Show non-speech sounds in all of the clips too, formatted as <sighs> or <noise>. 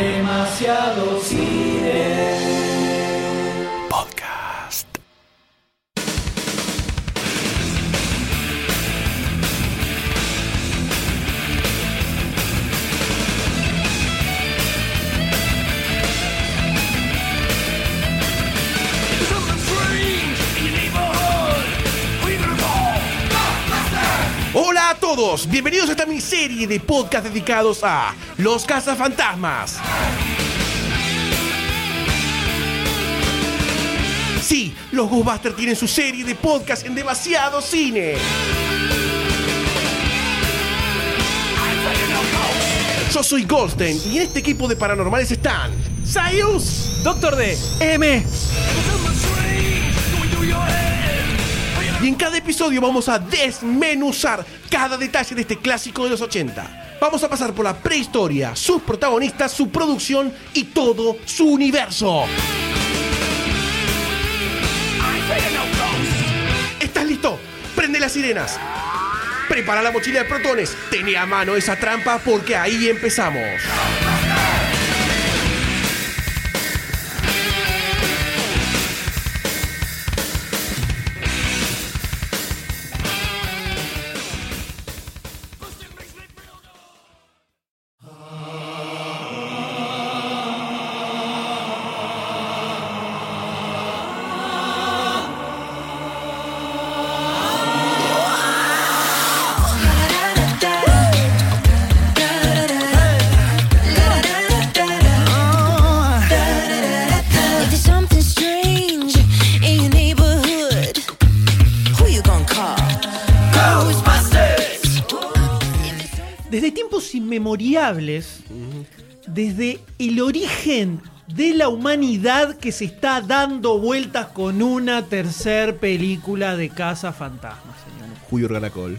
Demasiado cine. Todos, bienvenidos a esta miniserie de podcast dedicados a Los Cazafantasmas. Sí, los Ghostbusters tienen su serie de podcast en demasiado cine. Yo soy Goldstein y en este equipo de paranormales están Sayus, Doctor D, M. en cada episodio vamos a desmenuzar cada detalle de este clásico de los 80. Vamos a pasar por la prehistoria, sus protagonistas, su producción y todo su universo. ¿Estás listo? Prende las sirenas. Prepara la mochila de protones. Tené a mano esa trampa porque ahí empezamos. Inmemoriales, desde el origen de la humanidad que se está dando vueltas con una tercer película de Casa Fantasma, señores. Julio Organacol.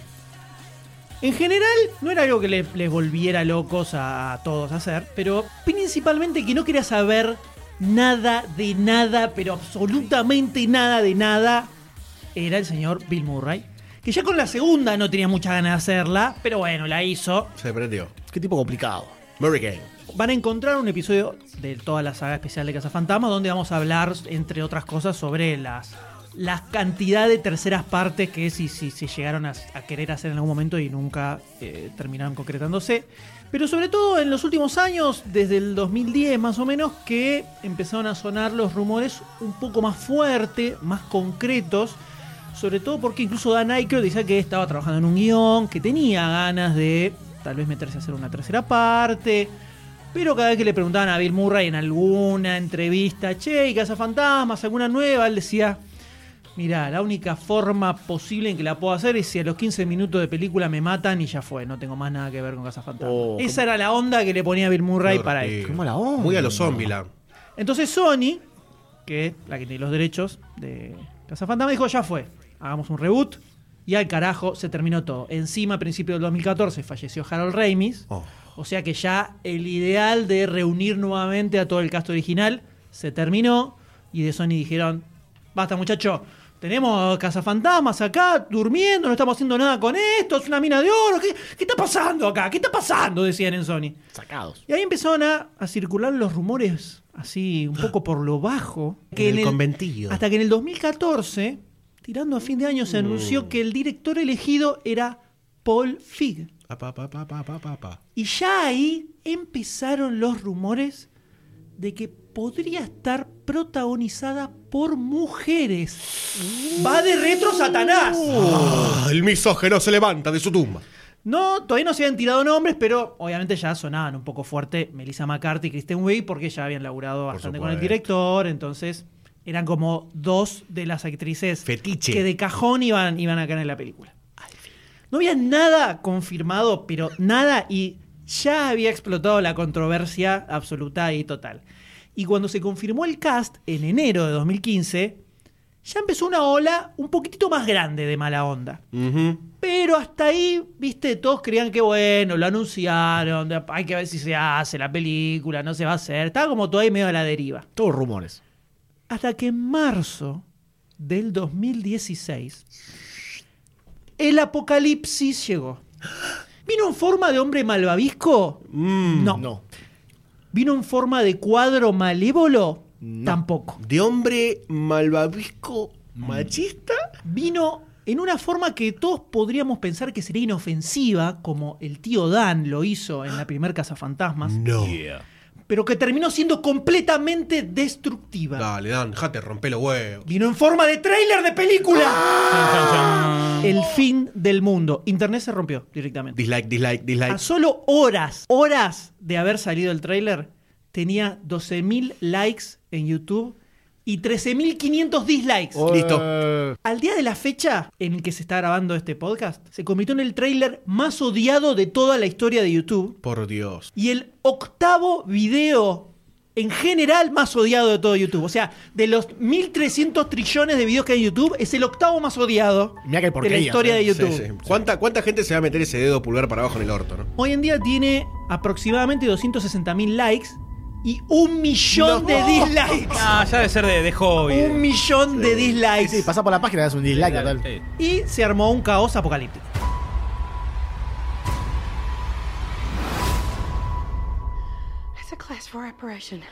En general, no era algo que le- les volviera locos a, a todos a hacer, pero principalmente que no quería saber nada de nada, pero absolutamente nada de nada, era el señor Bill Murray. Que ya con la segunda no tenía mucha ganas de hacerla, pero bueno, la hizo. Se prendió. Qué tipo complicado. Hurricane. Van a encontrar un episodio de toda la saga especial de Casa Fantasma donde vamos a hablar, entre otras cosas, sobre las la cantidad de terceras partes que si, si se llegaron a, querer hacer en algún momento y nunca eh, terminaron concretándose. Pero sobre todo en los últimos años, desde el 2010 más o menos, que empezaron a sonar los rumores un poco más fuerte, más concretos. Sobre todo porque incluso Dan Aykroyd decía que estaba trabajando en un guion, que tenía ganas de tal vez meterse a hacer una tercera parte. Pero cada vez que le preguntaban a Bill Murray en alguna entrevista, che, ¿y Casa Fantasmas, alguna nueva? Él decía, mira, la única forma posible en que la puedo hacer es si a los 15 minutos de película me matan y ya fue, no tengo más nada que ver con Casa Fantasmas. Oh, Esa era la onda que le ponía Bill Murray para esto. Qué mala onda. Muy a los Zombieland. Entonces Sony, que es la que tiene los derechos de Casa Fantasma, dijo, ya fue, hagamos un reboot. Y al carajo se terminó todo. Encima, a principios del 2014, falleció Harold Ramis. Oh. O sea que ya el ideal de reunir nuevamente a todo el cast original se terminó. Y de Sony dijeron, basta muchacho, tenemos cazafantasmas acá durmiendo, no estamos haciendo nada con esto, es una mina de oro. ¿Qué, qué está pasando acá? ¿Qué está pasando? Decían en Sony. Sacados. Y ahí empezaron a, a circular los rumores así un poco por lo bajo. En el conventillo. Hasta que en el 2014, tirando a fin de año, se anunció que el director elegido era Paul Fig. Pa, pa, pa. Y ya ahí empezaron los rumores de que podría estar protagonizada por mujeres. Va de retro Satanás. Ah, el misógeno se levanta de su tumba. No, todavía no se habían tirado nombres, pero obviamente ya sonaban un poco fuerte Melissa McCarthy y Kristen Wiig porque ya habían laburado bastante con el director, entonces eran como dos de las actrices Fetiche. que de cajón iban, iban a caer en la película. No había nada confirmado, pero nada, y ya había explotado la controversia absoluta y total. Y cuando se confirmó el cast en enero de 2015, ya empezó una ola un poquitito más grande de mala onda. Pero hasta ahí, viste, todos creían que bueno, lo anunciaron, hay que ver si se hace la película, no se va a hacer. Estaba como todo ahí medio a la deriva. Todos rumores. Hasta que en marzo del 2016, el apocalipsis llegó. ¿Vino en forma de hombre malvavisco? Mm. no. No. ¿Vino en forma de cuadro malévolo? Tampoco. ¿De hombre malvavisco machista? Vino en una forma que todos podríamos pensar que sería inofensiva, como el tío Dan lo hizo en la primer Casa Fantasmas, No. Pero que terminó siendo completamente destructiva. Dale, Dan, dejate romper los huevos. Vino en forma de tráiler de película. <laughs> El fin del mundo. Internet se rompió directamente. Dislike, dislike, A dislike. solo horas, horas de haber salido el tráiler, tenía 12.000 likes en YouTube y 13.500 dislikes. Listo. Al día de la fecha en el que se está grabando este podcast, se convirtió en el tráiler más odiado de toda la historia de YouTube Por Dios. y el octavo video en general más odiado de todo YouTube. O sea, de los 1.300 trillones de videos que hay en YouTube, es el octavo más odiado Mirá de la historia de eh. YouTube. Sí, sí. ¿Cuánta, ¿Cuánta gente se va a meter ese dedo pulgar para abajo en el orto, no? Hoy en día tiene aproximadamente 260.000 likes y un millón No. de dislikes. Ah, ya debe ser de, de hobby. Un millón de dislikes. Sí, pasá por la página y das un dislike total. Sí. Y se armó un caos apocalíptico. It's a class for reparation.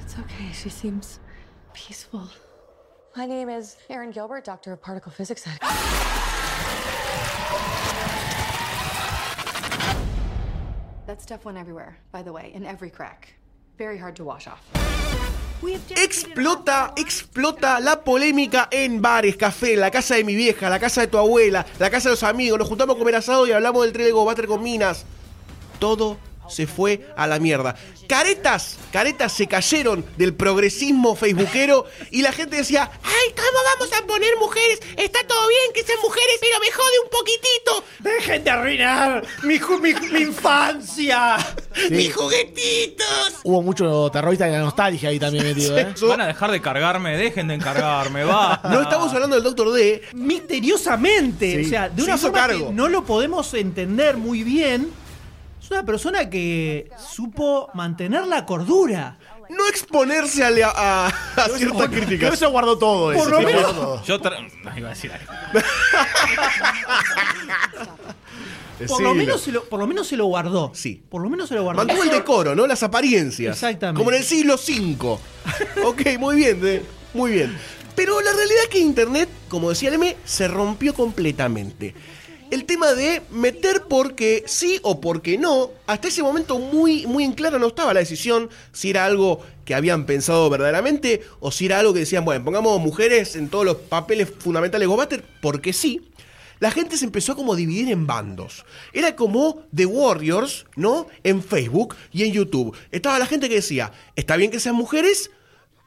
It's okay. She seems peaceful. My name is Erin Gilbert, Doctor of Particle Physics at. That stuff went everywhere, by the way, in every crack. Very hard to wash off. Explota, explota la polémica en bares, café, la casa de mi vieja, la casa de tu abuela, la casa de los amigos. Nos juntamos a comer asado y hablamos del tren de Gobater con minas. Todo se fue a la mierda. Caretas, caretas se cayeron del progresismo facebookero y la gente decía, ay, ¿cómo vamos a poner mujeres? Está todo bien que sean mujeres, pero me jode un poquitito. ¡Dejen de arruinar mi, ju- mi- mi infancia! Mis juguetitos. Hubo mucho terrorista de la nostalgia ahí también metido, ¿eh? Van a dejar de cargarme, dejen de encargarme, va. No estamos hablando del Doctor D, Misteriosamente, Sí. o sea, de Se una hizo forma cargo. que no lo podemos entender muy bien. Es una persona que supo mantener la cordura. no exponerse a, la- a- a ciertas críticas. que se guardó todo Por eso. lo menos-. Yo tra- no, iba a decir algo. <laughs> Por lo, menos se lo, por lo menos se lo guardó. Sí. Por lo menos se lo guardó. Mantuvo el decoro, ¿no? Las apariencias. Exactamente. Como en el siglo V. ok, muy bien, de- muy bien. Pero la realidad es que Internet, como decía el M, se rompió completamente. El tema de meter porque sí o porque no, hasta ese momento muy, muy en claro no estaba la decisión si era algo que habían pensado verdaderamente o si era algo que decían, bueno, pongamos mujeres en todos los papeles fundamentales de Gobater porque sí la gente se empezó a como dividir en bandos. Era como The Warriors, ¿no? En Facebook y en YouTube. Estaba la gente que decía, está bien que sean mujeres,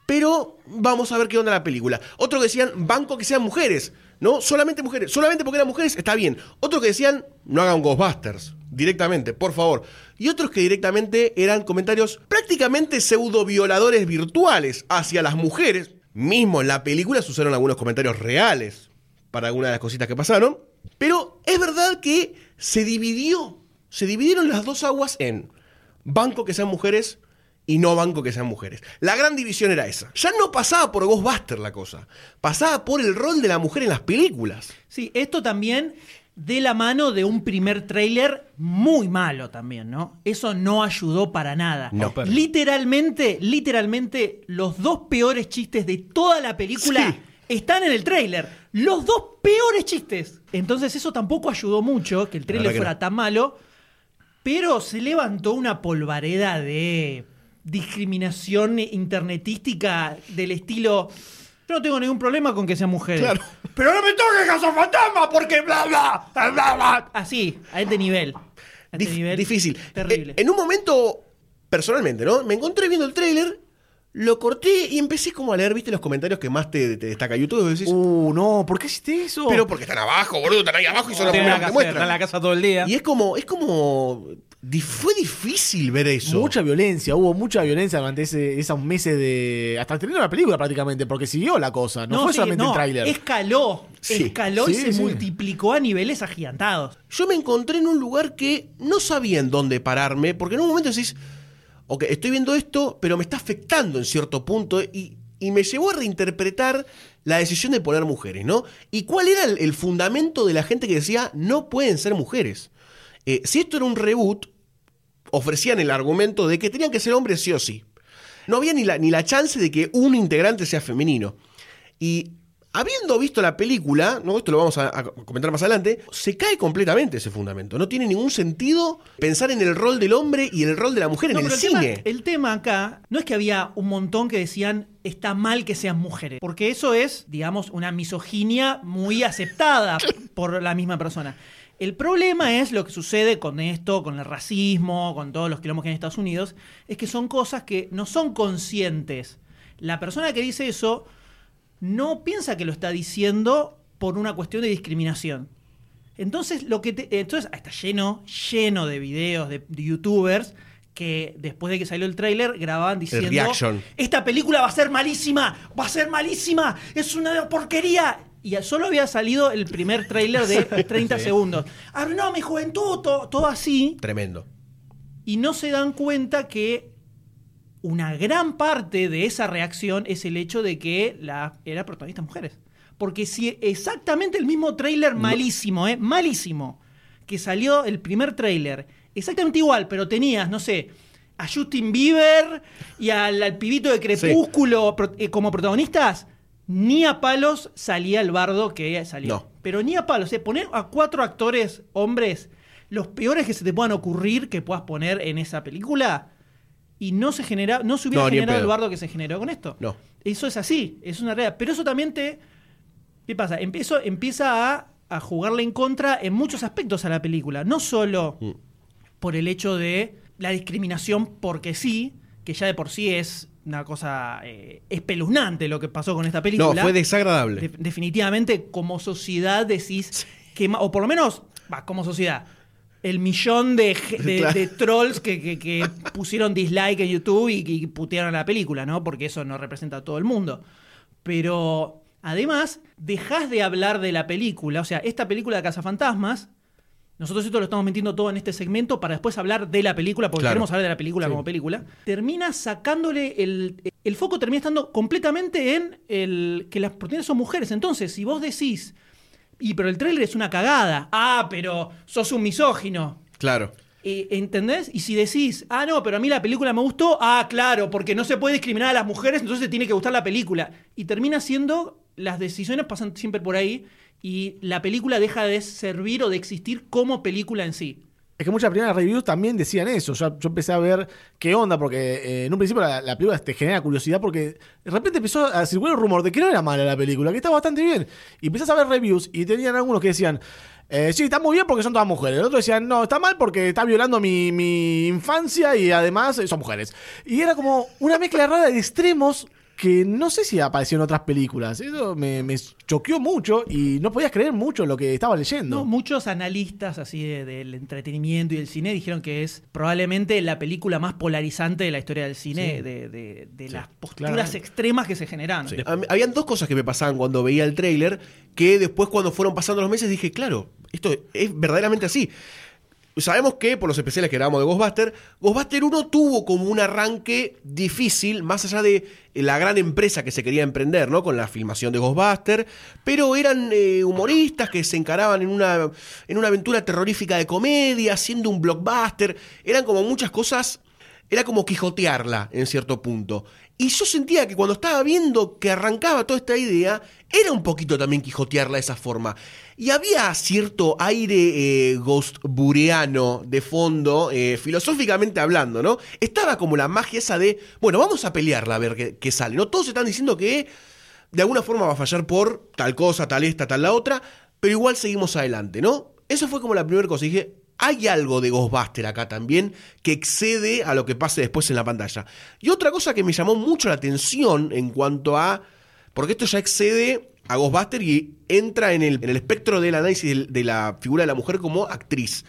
pero vamos a ver qué onda la película. Otro que decían, banco que sean mujeres, ¿no? Solamente mujeres. Solamente porque eran mujeres, está bien. Otro que decían, no hagan Ghostbusters. Directamente, por favor. Y otros que directamente eran comentarios prácticamente pseudo violadores virtuales hacia las mujeres. Mismo en la película se usaron algunos comentarios reales para algunas de las cositas que pasaron. Pero es verdad que se dividió. Se dividieron las dos aguas en banco que sean mujeres y no banco que sean mujeres. La gran división era esa. Ya no pasaba por Ghostbuster la cosa. Pasaba por el rol de la mujer en las películas. Sí, esto también de la mano de un primer tráiler muy malo también, ¿no? Eso no ayudó para nada. No. Literalmente, literalmente, los dos peores chistes de toda la película Sí. están en el tráiler. Los dos peores chistes. Entonces eso tampoco ayudó mucho, que el tráiler que fuera no. tan malo. Pero se levantó una polvareda de discriminación internetística del estilo... Yo no tengo ningún problema con que sean mujeres. Claro. <laughs> Pero no me toques Casa Fantasma porque bla bla, bla bla. Así, a este nivel. A este Dif- nivel difícil. Terrible. Eh, en un momento, personalmente, ¿no? Me encontré viendo el tráiler, lo corté y empecé como a leer, ¿viste? Los comentarios que más te, te destaca YouTube. y decís, Uh, no, ¿por qué hiciste eso? pero porque están abajo, boludo, están ahí abajo y son los Tiene primeros que en la casa todo el día. Y es como, es como. Fue difícil ver eso. Mucha violencia, hubo mucha violencia durante ese, esos meses de. Hasta terminó la película prácticamente, porque siguió la cosa. No, fue sí, solamente no, el tráiler. Escaló, Sí, escaló y sí, se sí. multiplicó a niveles agigantados. Yo me encontré en un lugar que no sabía en dónde pararme, porque en un momento decís, ok, estoy viendo esto, pero me está afectando en cierto punto, y, y me llevó a reinterpretar la decisión de poner mujeres, ¿no? ¿Y cuál era el, el fundamento de la gente que decía, no pueden ser mujeres? Eh, si esto era un reboot, ofrecían el argumento de que tenían que ser hombres sí o sí. No había ni la, ni la chance de que un integrante sea femenino. Y habiendo visto la película, ¿no? esto lo vamos a, a comentar más adelante, se cae completamente ese fundamento. No tiene ningún sentido pensar en el rol del hombre y el rol de la mujer No, en el tema- cine. el tema acá no es que había un montón que decían está mal que sean mujeres, porque eso es, digamos, una misoginia muy aceptada <laughs> por la misma persona. El problema es lo que sucede con esto, con el racismo, con todos los quilombos que hay en Estados Unidos, es que son cosas que no son conscientes. La persona que dice eso no piensa que lo está diciendo por una cuestión de discriminación. Entonces, lo que te- entonces está lleno, lleno de videos de, de youtubers que después de que salió el tráiler grababan diciendo esta película va a ser malísima, va a ser malísima, es una porquería. Y solo había salido el primer tráiler de <laughs> 30 segundos. Arruinó mi juventud, to- todo así Tremendo. y no se dan cuenta que una gran parte de esa reacción es el hecho de que la era protagonistas mujeres. Porque si exactamente el mismo tráiler malísimo, ¿eh? malísimo, que salió el primer tráiler, exactamente igual, pero tenías, no sé, a Justin Bieber y al, al pibito de Crepúsculo pro- eh, como protagonistas, ni a palos salía el bardo que salió. No. Pero ni a palos. ¿eh? Poner a cuatro actores hombres, los peores que se te puedan ocurrir que puedas poner en esa película, y no se genera, no se hubiera No, generado el bardo que se generó con esto. No. Eso es así, es una realidad. Pero eso también te. ¿Qué pasa? Empiezo, empieza a, a jugarle en contra en muchos aspectos a la película. No solo Mm. por el hecho de la discriminación porque sí, que ya de por sí es una cosa eh, espeluznante lo que pasó con esta No, película. fue desagradable. De- definitivamente, como sociedad decís que, o por lo menos, va, como sociedad, el millón de, ge- de- Claro. de trolls que, que- que pusieron dislike en YouTube y, y putearon la película, ¿no? Porque eso no representa a todo el mundo. Pero además, dejás de hablar de la película. O sea, esta película de Cazafantasmas, nosotros esto lo estamos metiendo todo en este segmento para después hablar de la película, porque Claro. queremos hablar de la película como película. Termina sacándole el. El foco termina estando completamente en el que las protagonistas son mujeres. Entonces, si vos decís. Y pero el tráiler es una cagada. Ah, pero sos un misógino. Claro. Eh, ¿Entendés? Y si decís, ah, no, pero a mí la película me gustó, ah, claro, porque no se puede discriminar a las mujeres, entonces te tiene que gustar la película. Y termina siendo, las decisiones pasan siempre por ahí y la película deja de servir o de existir como película en sí. Es que muchas primeras reviews también decían eso. Yo, empecé a ver qué onda, porque eh, en un principio la, la película te genera curiosidad, porque de repente empezó a circular el rumor de que no era mala la película, que estaba bastante bien. Y empezás a ver reviews y tenían algunos que decían, eh, sí, está muy bien porque son todas mujeres. Otros decían, no, está mal porque está violando mi, mi infancia y además eh, son mujeres. Y era como una mezcla rara de extremos que no sé si apareció en otras películas. Eso me, me choqueó mucho y no podías creer mucho lo que estaba leyendo. No, muchos analistas así de- del entretenimiento y del cine dijeron que es probablemente la película más polarizante de la historia del cine, de, de- de las posturas claramente. extremas que se generan. Habían dos cosas que me pasaban cuando veía el tráiler que después cuando fueron pasando los meses dije, claro, esto es verdaderamente así. Sabemos que por los especiales que grabamos de Ghostbuster, Ghostbuster 1 tuvo como un arranque difícil, más allá de la gran empresa que se quería emprender, ¿no? Con la filmación de Ghostbuster, pero eran eh, humoristas que se encaraban en una, en una aventura terrorífica de comedia, haciendo un blockbuster, eran como muchas cosas era como quijotearla en cierto punto. Y yo sentía que cuando estaba viendo que arrancaba toda esta idea, era un poquito también quijotearla de esa forma. Y había cierto aire eh, ghostbureano de fondo, eh, filosóficamente hablando, ¿no? Estaba como la magia esa de, bueno, vamos a pelearla a ver qué, sale, ¿no? Todos están diciendo que de alguna forma va a fallar por tal cosa, tal esta, tal la otra, pero igual seguimos adelante, ¿no? Eso fue como la primera cosa. Y dije, hay algo de Ghostbuster acá también que excede a lo que pase después en la pantalla. Y otra cosa que me llamó mucho la atención en cuanto a. Porque esto ya excede a Ghostbuster y entra en el, en el espectro del análisis de la figura de la mujer como actriz.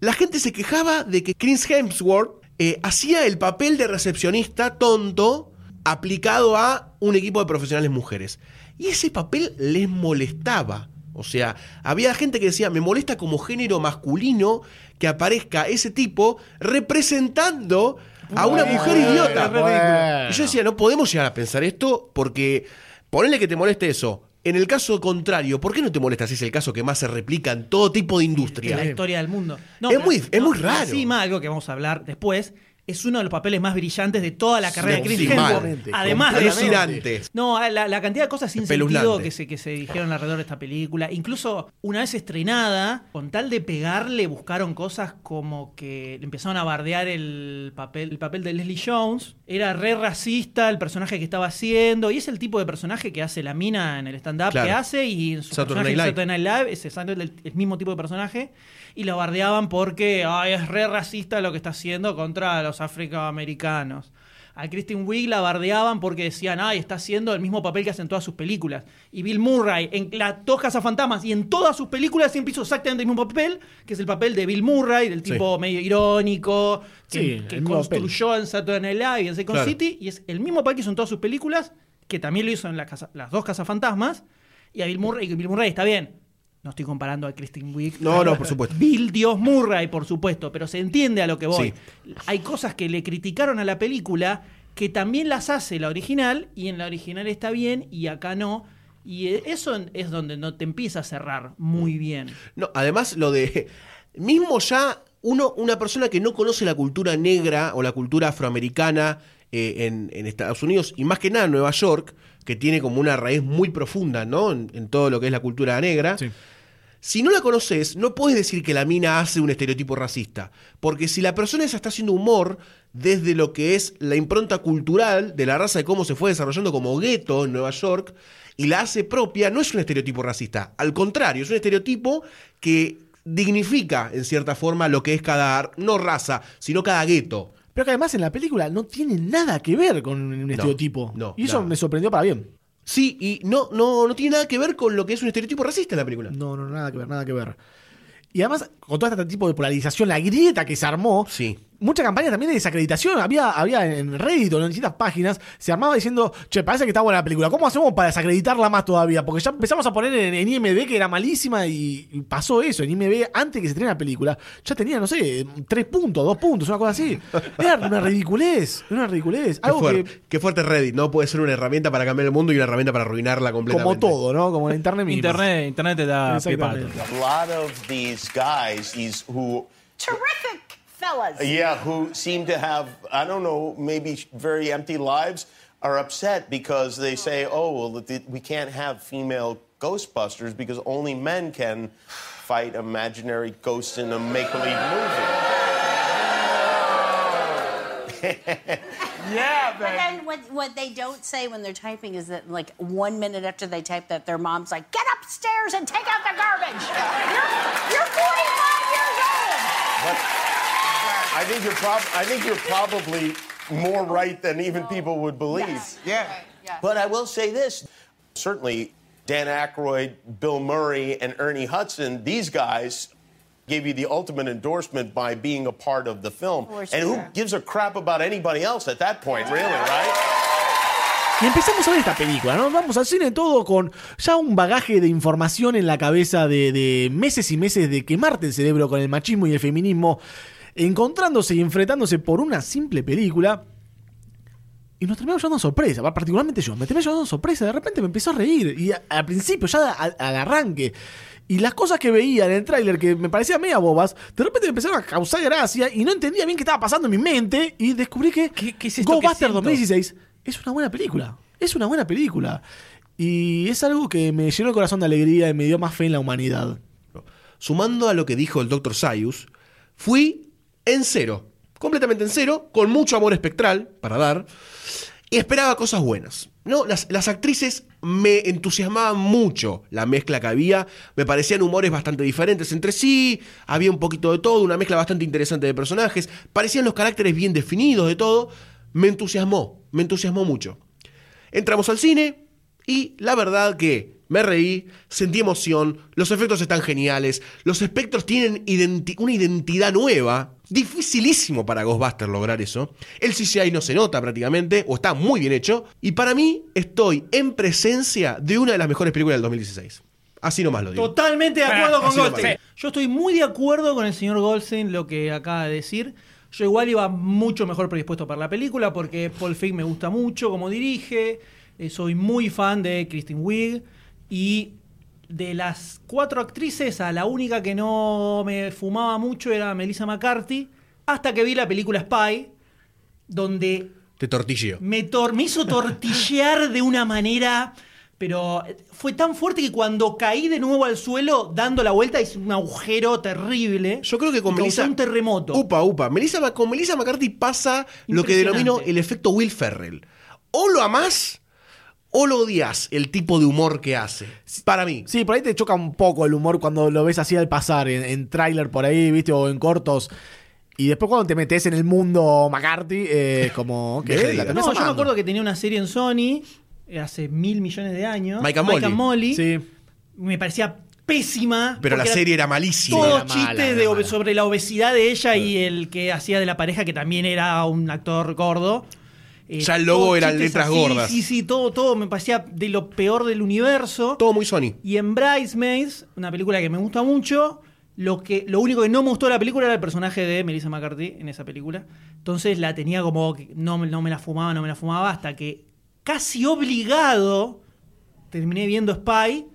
La gente se quejaba de que Chris Hemsworth eh, hacía el papel de recepcionista tonto aplicado a un equipo de profesionales mujeres. Y ese papel les molestaba. O sea, había gente que decía, me molesta como género masculino que aparezca ese tipo representando a una Bueno, mujer idiota. bueno. Y yo decía, no podemos llegar a pensar esto porque ponele que te moleste eso. En el caso contrario, ¿por qué no te molesta si es el caso que más se replica en todo tipo de en industria? la historia del mundo. Es muy- es muy raro. Encima, algo que vamos a hablar después, es uno de los papeles más brillantes de toda la carrera de Chris Hemsworth. Además de. No, la, la cantidad de cosas sin sentido que se, que se dijeron alrededor de esta película. Incluso una vez estrenada, con tal de pegarle, buscaron cosas como que empezaron a bardear el papel, el papel de Leslie Jones. Era re racista el personaje que estaba haciendo. Y es el tipo de personaje que hace la mina en el stand-up Claro. que hace. Y en su Saturday personaje Night Saturday Night Live es exactamente el, el mismo tipo de personaje. Y lo bardeaban porque ay, es re racista lo que está haciendo contra los afroamericanos. A Kristen Wiig la bardeaban porque decían, ay, está haciendo el mismo papel que hace en todas sus películas. Y Bill Murray, en las dos Fantasmas y en todas sus películas siempre hizo exactamente el mismo papel, que es el papel de Bill Murray, del tipo medio irónico, que, Sí, construyó en Saturday Night Live y en Second Claro. City, y es el mismo papel que hizo en todas sus películas, que también lo hizo en la casa- las dos Fantasmas y a Bill Murray, y Bill Murray está bien. No estoy comparando a Kristen Wiig. No, no, por supuesto. Bill Dios Murray, por supuesto, pero se entiende a lo que voy. Hay cosas que le criticaron a la película que también las hace la original y en la original está bien y acá no. Y eso es donde no te empieza a cerrar muy bien. No, además lo de. Mismo ya uno, una persona que no conoce la cultura negra o la cultura afroamericana eh, en, en Estados Unidos y más que nada en Nueva York, que tiene como una raíz muy profunda, ¿no? En, en todo lo que es la cultura negra. Sí. Si no la conoces, no puedes decir que la mina hace un estereotipo racista. Porque si la persona esa está haciendo humor desde lo que es la impronta cultural de la raza de cómo se fue desarrollando como gueto en Nueva York y la hace propia, no es un estereotipo racista. Al contrario, es un estereotipo que dignifica en cierta forma lo que es cada, no raza, sino cada gueto. Pero que además en la película no tiene nada que ver con un estereotipo. no, y eso nada. me sorprendió para bien. Sí, y no, no, no tiene nada que ver con lo que es un estereotipo racista en la película. No, no, nada que ver, nada que ver. Y además, con todo este tipo de polarización, la grieta que se armó, Sí. Mucha campaña también de desacreditación. Había, había en Reddit o en distintas páginas, se armaba diciendo, che, parece que está buena la película. ¿Cómo hacemos para desacreditarla más todavía? Porque ya empezamos a poner en, en IMB que era malísima y, y pasó eso. En IMB, antes que se estrene la película, ya tenía, no sé, tres puntos, dos puntos, una cosa así. Era una ridiculez, era una ridiculez. Qué, fuerte, que, qué fuerte Reddit, ¿no? Puede ser una herramienta para cambiar el mundo y una herramienta para arruinarla completamente. como todo, ¿no? Como la internet misma. Internet, internet te da a lot of these guys, these who, Terrific fellas. yeah, who seem to have, I don't know, maybe very empty lives, are upset because they say, oh, well, th- we can't have female Ghostbusters because only men can fight imaginary ghosts in a make believe movie. <laughs> Yeah, baby. but then what, what they don't say when they're typing is that like one minute after they type that, their mom's like, get upstairs and take out the garbage. You're, you're 45 years old. I think you're prob- I think you're probably more right than even people would believe. Yes. Yeah. But I will say this: certainly, Dan Aykroyd, Bill Murray, and Ernie Hudson, these guys. Gave you the ultimate endorsement by being a part of the film. For And who sure. gives a crap about anybody else at that point, really, right? Y empezamos a ver esta película, ¿no? Vamos al cine todo con ya un bagaje de información en la cabeza de, de meses y meses de quemarte el cerebro con el machismo y el feminismo, encontrándose y enfrentándose por una simple película. Y nos terminamos llevando sorpresa, particularmente yo, me terminé llevando sorpresa, de repente me empezó a reír, y a- al principio, ya al arranque, y las cosas que veía en el tráiler que me parecían media bobas, de repente me empezaron a causar gracia y no entendía bien qué estaba pasando en mi mente, y descubrí que ¿Qué- qué es esto que siento? 2016 es una buena película, es una buena película, y es algo que me llenó el corazón de alegría y me dio más fe en la humanidad. Sumando a lo que dijo el Dr. Sayus, fui en cero, completamente en cero, con mucho amor espectral para dar, y esperaba cosas buenas. No, las, las actrices me entusiasmaban mucho la mezcla que había, me parecían humores bastante diferentes entre sí, había un poquito de todo, una mezcla bastante interesante de personajes, parecían los caracteres bien definidos de todo, me entusiasmó, me entusiasmó mucho. Entramos al cine y la verdad que me reí, sentí emoción, los efectos están geniales, los espectros tienen identi- una identidad nueva, dificilísimo para Ghostbusters lograr eso. El CGI no se nota prácticamente, o está muy bien hecho, y para mí estoy en presencia de una de las mejores películas del 2016. Así nomás lo digo. Totalmente de acuerdo con. Goldstein. Yo estoy muy de acuerdo con el señor Goldstein, lo que acaba de decir. Yo igual iba mucho mejor predispuesto para la película porque Paul Feig me gusta mucho como dirige. eh, soy muy fan de Kristen Wiig. Y de las cuatro actrices, a la única que no me fumaba mucho era Melissa McCarthy, hasta que vi la película Spy, donde Te tortilleo. me, tor- me hizo tortillear de una manera, pero fue tan fuerte que cuando caí de nuevo al suelo, dando la vuelta, hice un agujero terrible. Yo creo que con Melissa. un terremoto. Upa, upa. Melissa, con Melissa McCarthy pasa lo que denomino el efecto Will Ferrell. O lo amás o lo odias el tipo de humor que hace. Para mí. Sí, por ahí te choca un poco el humor cuando lo ves así al pasar, en, en tráiler por ahí, ¿viste? O en cortos. Y después cuando te metes en el mundo McCarthy, eh, <laughs> como, ¿qué? La tenés No, yo me acuerdo que tenía una serie en Sony eh, hace mil millones de años. Mike and Molly. Sí. Me parecía pésima. Pero la serie era malísima. Todo Era chiste de sobre la obesidad de ella y el que hacía de la pareja, que también era un actor gordo. Eh, Ya el logo eran letras así, gordas. Sí, sí, todo, todo me parecía de lo peor del universo. Todo muy Sony. Y en Bridesmaids, una película que me gusta mucho, lo, que, lo único que no me gustó de la película era el personaje de Melissa McCarthy en esa película. Entonces la tenía como que no, me- no me la fumaba, no me la fumaba, hasta que casi obligado terminé viendo Spy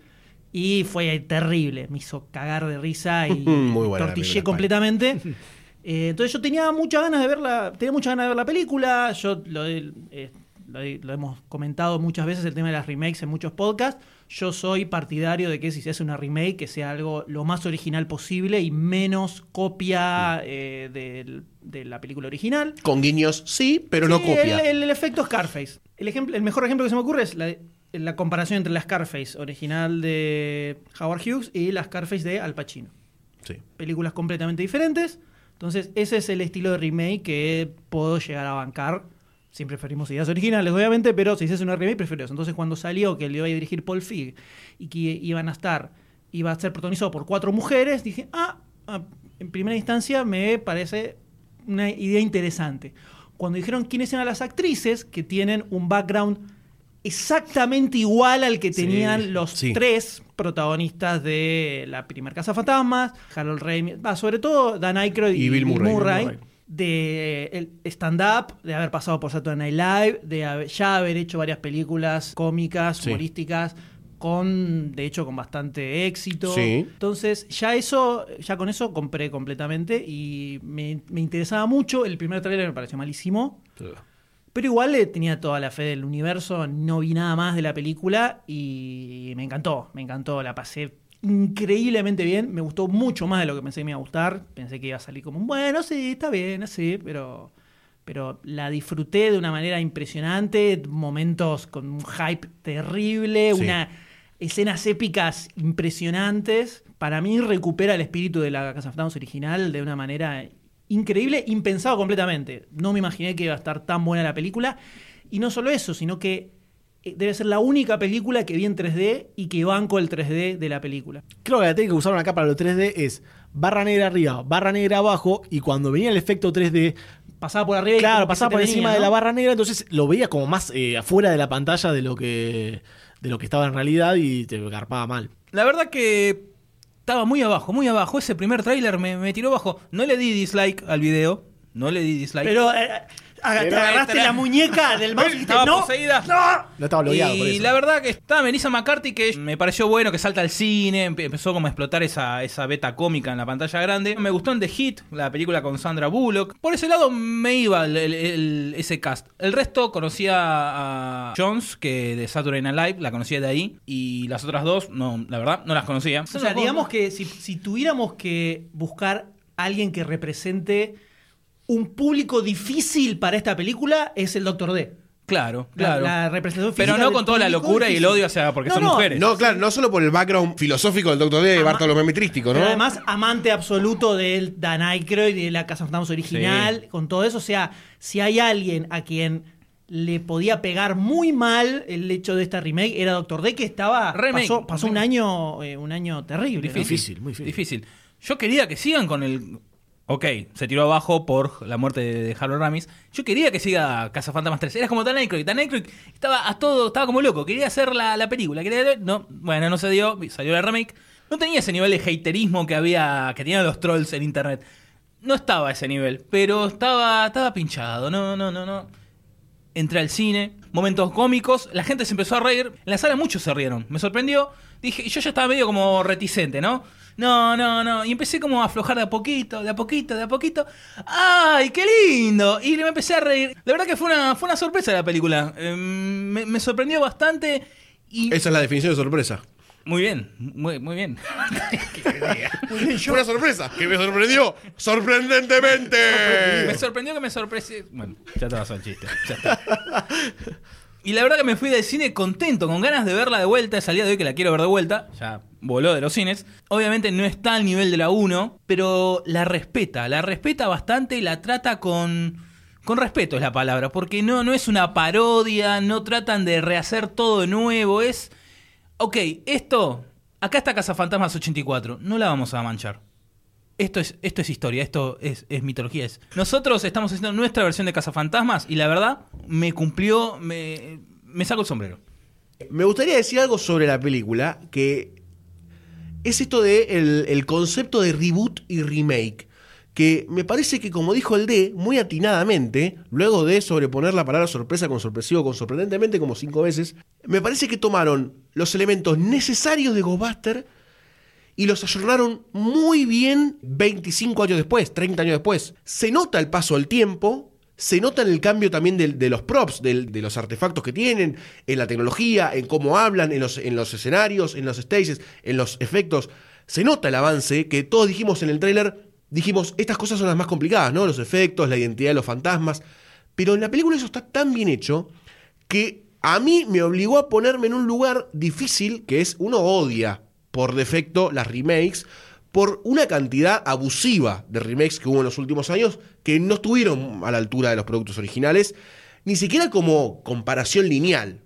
y fue terrible. Me hizo cagar de risa y <laughs> Muy buena la tortillé completamente. <laughs> Eh, entonces yo tenía muchas ganas de verla, tenía muchas ganas de ver la película. Yo lo, eh, lo he- lo hemos comentado muchas veces el tema de las remakes en muchos podcasts. Yo soy partidario de que si se hace una remake que sea algo lo más original posible y menos copia eh, de la película original. Con guiños sí, pero no copia. El, el efecto Scarface. El, ejemplo, el mejor ejemplo que se me ocurre es la, la comparación entre la Scarface original de Howard Hughes y la Scarface de Al Pacino Sí. películas completamente diferentes. Entonces, ese es el estilo de remake que puedo llegar a bancar. Siempre preferimos ideas originales, obviamente, pero si se hace una remake, prefiero eso. Entonces, cuando salió que le iba a dirigir Paul Feig y que iban a estar, iba a ser protagonizado por cuatro mujeres, dije, ah, ah, en primera instancia me parece una idea interesante. Cuando dijeron quiénes eran las actrices que tienen un background exactamente igual al que tenían los sí. tres protagonistas de la primer Casa Fantasmas, Harold Ramis, va, sobre todo Dan Aykroyd y, Y Bill Murray. Murray, Murray. de el stand-up, de haber pasado por Saturday Night Live, de haber- ya haber hecho varias películas cómicas, Sí. humorísticas, con, de hecho, con bastante éxito. Sí. Entonces, ya eso, ya con eso compré completamente y me, me interesaba mucho. El primer trailer me pareció malísimo. Pero igual le tenía toda la fe del universo, no vi nada más de la película y me encantó, me encantó, la pasé increíblemente bien, me gustó mucho más de lo que pensé que me iba a gustar, pensé que iba a salir como, un, bueno, sí, está bien, así, pero, pero la disfruté de una manera impresionante, momentos con un hype terrible, Sí. una escenas épicas impresionantes, para mí recupera el espíritu de la Casa Fantasmas original de una manera increíble, impensado completamente. No me imaginé que iba a estar tan buena la película. Y no solo eso, sino que eh, debe ser la única película que vi en 3D y que banco el 3D de la película. Creo que la técnica que usaron acá para lo 3D es barra negra arriba, barra negra abajo, y cuando venía el efecto 3D, Pasaba por arriba y claro, pasaba por encima de la barra negra, entonces lo veía como más eh, afuera de la pantalla de lo que de lo que estaba en realidad y te garpaba mal. La verdad que estaba muy abajo, muy abajo. Ese primer tráiler me, me tiró abajo. No le di dislike al video. No le di dislike. Pero eh, aga- te Pero agarraste la muñeca del mouse y <laughs> dijiste, Estaba no, poseída. no. No estaba bloqueado por Y eso. la verdad que está Melissa McCarthy, que me pareció bueno, que salta al cine, empe- empezó como a explotar esa, esa beta cómica en la pantalla grande. Me gustó en The Hit, la película con Sandra Bullock. Por ese lado me iba el- el- el- ese cast. El resto conocía a Jones, que de Saturday Night Live, la conocía de ahí. Y las otras dos, no, la verdad, no las conocía. O sea, digamos que si, si tuviéramos que buscar a alguien que represente un público difícil para esta película, es el Doctor D. Claro, La- claro. la representación Pero no con toda la locura y el odio, o sea, porque No, son no. mujeres. No, claro, no solo por el background filosófico del Doctor D de Bartolomé Mitrístico, ¿no? Pero además, amante absoluto del Dan Aykroyd y de la Casa Fantasmas original, con todo eso. O sea, si hay alguien a quien le podía pegar muy mal el hecho de esta remake, era Doctor D, que estaba. Remake. pasó, pasó un año, eh, un año terrible. ¿no? Difícil, muy difícil. Difícil. Yo quería que sigan con el. Ok, se tiró abajo por la muerte de, Harold Ramis. Yo quería que siga Casa Fantasmas 3. Era como. Dan Aykroyd estaba a todo, estaba como loco. Quería hacer la, la película. Quería, no, bueno, no se dio. Salió la remake. No tenía ese nivel de haterismo que había, que tenían los trolls en internet. No estaba a ese nivel, pero estaba, estaba pinchado. No, no, no, no. Entré al cine, momentos cómicos, la gente se empezó a reír. En la sala muchos se rieron. Me sorprendió. dije, yo ya estaba medio como reticente, ¿no? No, no, no. Y empecé como a aflojar de a poquito, de a poquito, de a poquito. ¡Ay, qué lindo! Y me empecé a reír. La verdad que fue una, fue una sorpresa la película. Eh, me, sorprendió bastante. Esa es la definición de sorpresa. Muy bien, muy, muy bien. Fue una sorpresa que me sorprendió sorprendentemente. Me sorprendió que me sorprese. Bueno, ya te pasó el chiste. Ya está. Y la verdad que me fui del cine contento, con ganas de verla de vuelta. Es al día de hoy que la quiero ver de vuelta. Ya voló de los cines. Obviamente no está al nivel de la 1, pero la respeta. La respeta bastante y la trata con. Con respeto es la palabra, porque no, no es una parodia, no tratan de rehacer todo de nuevo, es... Ok, esto... Acá está Cazafantasmas 84, no la vamos a manchar. Esto es, esto es historia, esto es, es mitología. Nosotros estamos haciendo nuestra versión de Cazafantasmas y la verdad me cumplió, me, me saco el sombrero. Me gustaría decir algo sobre la película, que es esto de el, el concepto de reboot y remake. Que me parece que, como dijo el D, muy atinadamente, luego de sobreponer la palabra sorpresa con sorpresivo, con sorprendentemente como cinco veces, me parece que tomaron los elementos necesarios de Ghostbuster y los ayornaron muy bien 25 años después, 30 años después. Se nota el paso del tiempo, se nota en el cambio también de, los props, de los artefactos que tienen, en la tecnología, en cómo hablan, en los, en los escenarios, en los stages, en los efectos. Se nota el avance que todos dijimos en el tráiler, dijimos, estas cosas son las más complicadas, ¿no? Los efectos, la identidad de los fantasmas. Pero en la película eso está tan bien hecho que a mí me obligó a ponerme en un lugar difícil, que es uno odia por defecto las remakes, por una cantidad abusiva de remakes que hubo en los últimos años que no estuvieron a la altura de los productos originales, ni siquiera como comparación lineal.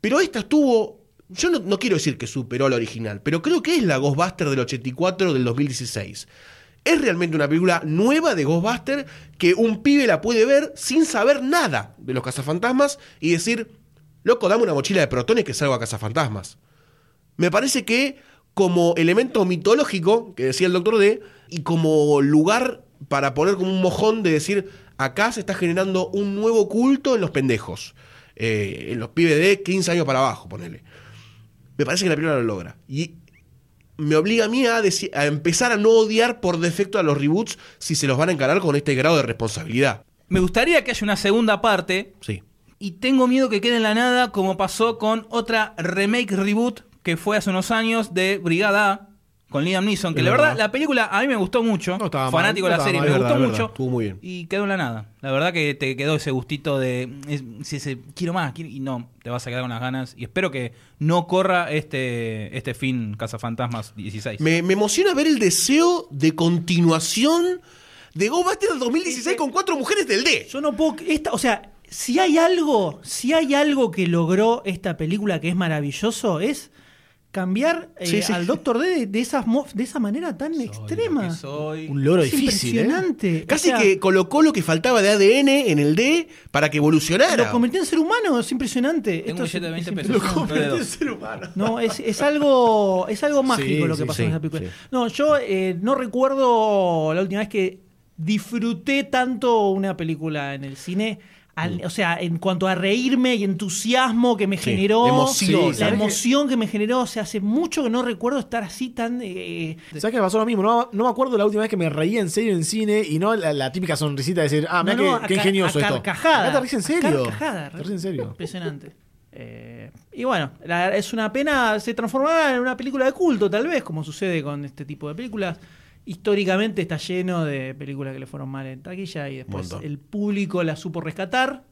Pero esta estuvo, yo no, quiero decir que superó a la original, pero creo que es la Ghostbuster del 84 del 2016. Es realmente una película nueva de Ghostbuster que un pibe la puede ver sin saber nada de los cazafantasmas y decir, loco, dame una mochila de protones que salgo a cazafantasmas. Me parece que como elemento mitológico, que decía el doctor D, y como lugar para poner como un mojón de decir, acá se está generando un nuevo culto en los pendejos, eh, en los pibes de 15 años para abajo, ponele. Me parece que la película lo logra. Y me obliga a mí a, a empezar a no odiar por defecto a los reboots si se los van a encarar con este grado de responsabilidad. Me gustaría que haya una segunda parte Sí. y tengo miedo que quede en la nada como pasó con otra remake reboot que fue hace unos años de Brigada A con Liam Neeson, que Es la verdad, verdad. la película a mí me gustó mucho, No mal, fanático de la serie, mal, me gustó verdad, mucho estuvo muy bien. y quedó en la nada. La verdad que te quedó ese gustito de es- ese, quiero más quiero- y no, te vas a quedar con las ganas y espero que no corra este este fin Cazafantasmas 16. Me, me emociona ver el deseo de continuación de Ghostbusters del 2016 con cuatro mujeres del D. Yo no puedo. Esta, o sea, si hay algo, si hay algo que logró esta película que es maravilloso, es cambiar eh, Sí, sí. al Doctor D de, de esas de esa manera tan extrema. soy. Un logro Es difícil, ¿eh? impresionante. Casi O sea, que colocó lo que faltaba de ADN en el D para que evolucionara. lo convirtió en ser humano, es impresionante. Tengo un Esto billete de es- 20 es pesos. impresionante. no de dos. No, es, es algo es algo mágico lo que sí, pasó sí, en esa película. sí. No, yo eh, no recuerdo la última vez que disfruté tanto una película en el cine. Al- o sea, en cuanto a reírme y entusiasmo que me Mm. Sí, generó, emoción. la ¿Sabés emoción que me generó, o sea, hace mucho que no recuerdo estar así tan... eh, ¿Sabes qué me pasó lo mismo? No, no me acuerdo la última vez que me reí en serio en cine y no la, la típica sonrisita de decir, ah, mira no, no, qué, a ingenioso esto. carcajada. Acá te ríes en serio. Carcajada, Te ríes en serio. Impresionante. Eh, y bueno, la- es una pena, se transformará en una película de culto, tal vez, como sucede con este tipo de películas. Históricamente está lleno de películas que le fueron mal en taquilla y después Montón. el público la supo rescatar.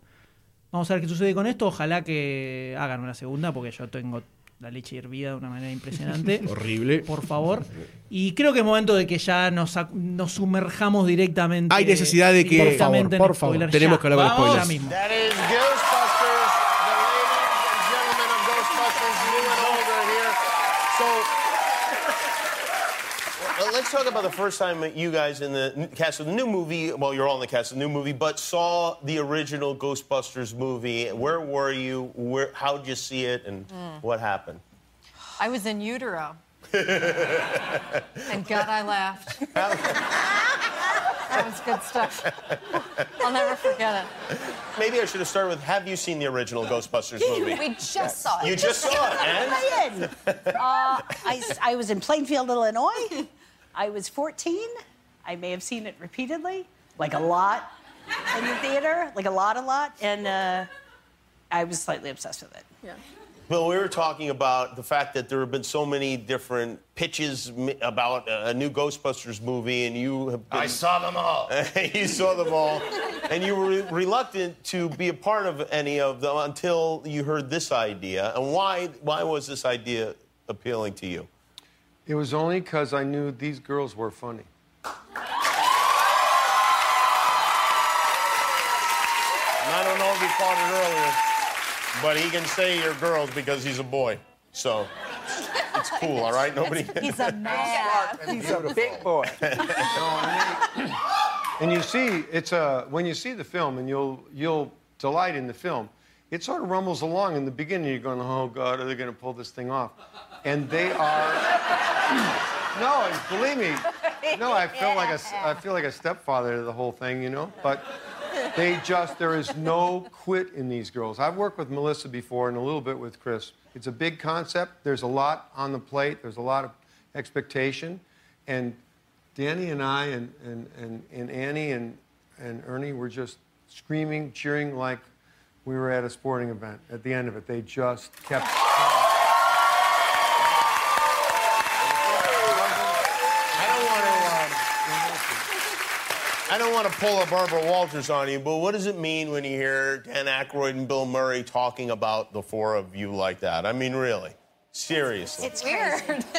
Vamos a ver qué sucede con esto. Ojalá que hagan una segunda, porque yo tengo la leche hervida de una manera impresionante. <laughs> Horrible. Por favor. Y creo que es momento de que ya nos, nos sumerjamos directamente. Hay necesidad de que- Por favor, tenemos ya. que hablar con Vamos. spoilers. Ya mismo. That is Ghostbusters, let's talk about the first time that you guys in the cast of the new movie, well, you're all in the cast of the new movie, but saw the original Ghostbusters movie. Where were you? Where, how'd you see it? And what happened? I was in utero. <laughs> and God, I laughed. That was good stuff. I'll never forget it. Maybe I should have started with Have you seen the original Ghostbusters movie? We just saw it. You just saw it, <laughs> and? I did. <laughs> Uh, I, s- I was in Plainfield, Illinois. I was 14. I may have seen it repeatedly, like a lot in the theater, like a lot, a lot. And uh, I was slightly obsessed with it. Yeah. Bill, we were talking about the fact that there have been so many different pitches about a a new Ghostbusters movie, and you have been, I saw them all. <laughs> you saw them all, and you were reluctant to be a part of any of them until you heard this idea. And why? Why was this idea appealing to you? It was only because I knew these girls were funny. And I don't know if he caught it earlier, but he can say you're girls because he's a boy. So it's cool, all right? Nobody. He's a <laughs> man. He's a big boy. <laughs> and you see, it's a when you see the film, and you'll you'll delight in the film. It sort of rumbles along in the beginning. You're going, "Oh God, are they going to pull this thing off?" And they are. <laughs> no, believe me. No, I feel like a I feel like a stepfather to the whole thing, you know. But they just there is no quit in these girls. I've worked with Melissa before and a little bit with Chris. It's a big concept. There's a lot on the plate. There's a lot of expectation, and Danny and I and and and, and Annie and and Ernie were just screaming, cheering like we were at a sporting event. At the end of it, they just kept. I don't want to. Um, I don't want to pull a Barbara Walters on you, but what does it mean when you hear Dan Aykroyd and Bill Murray talking about the four of you like that? I mean, really, seriously. It's weird. <laughs>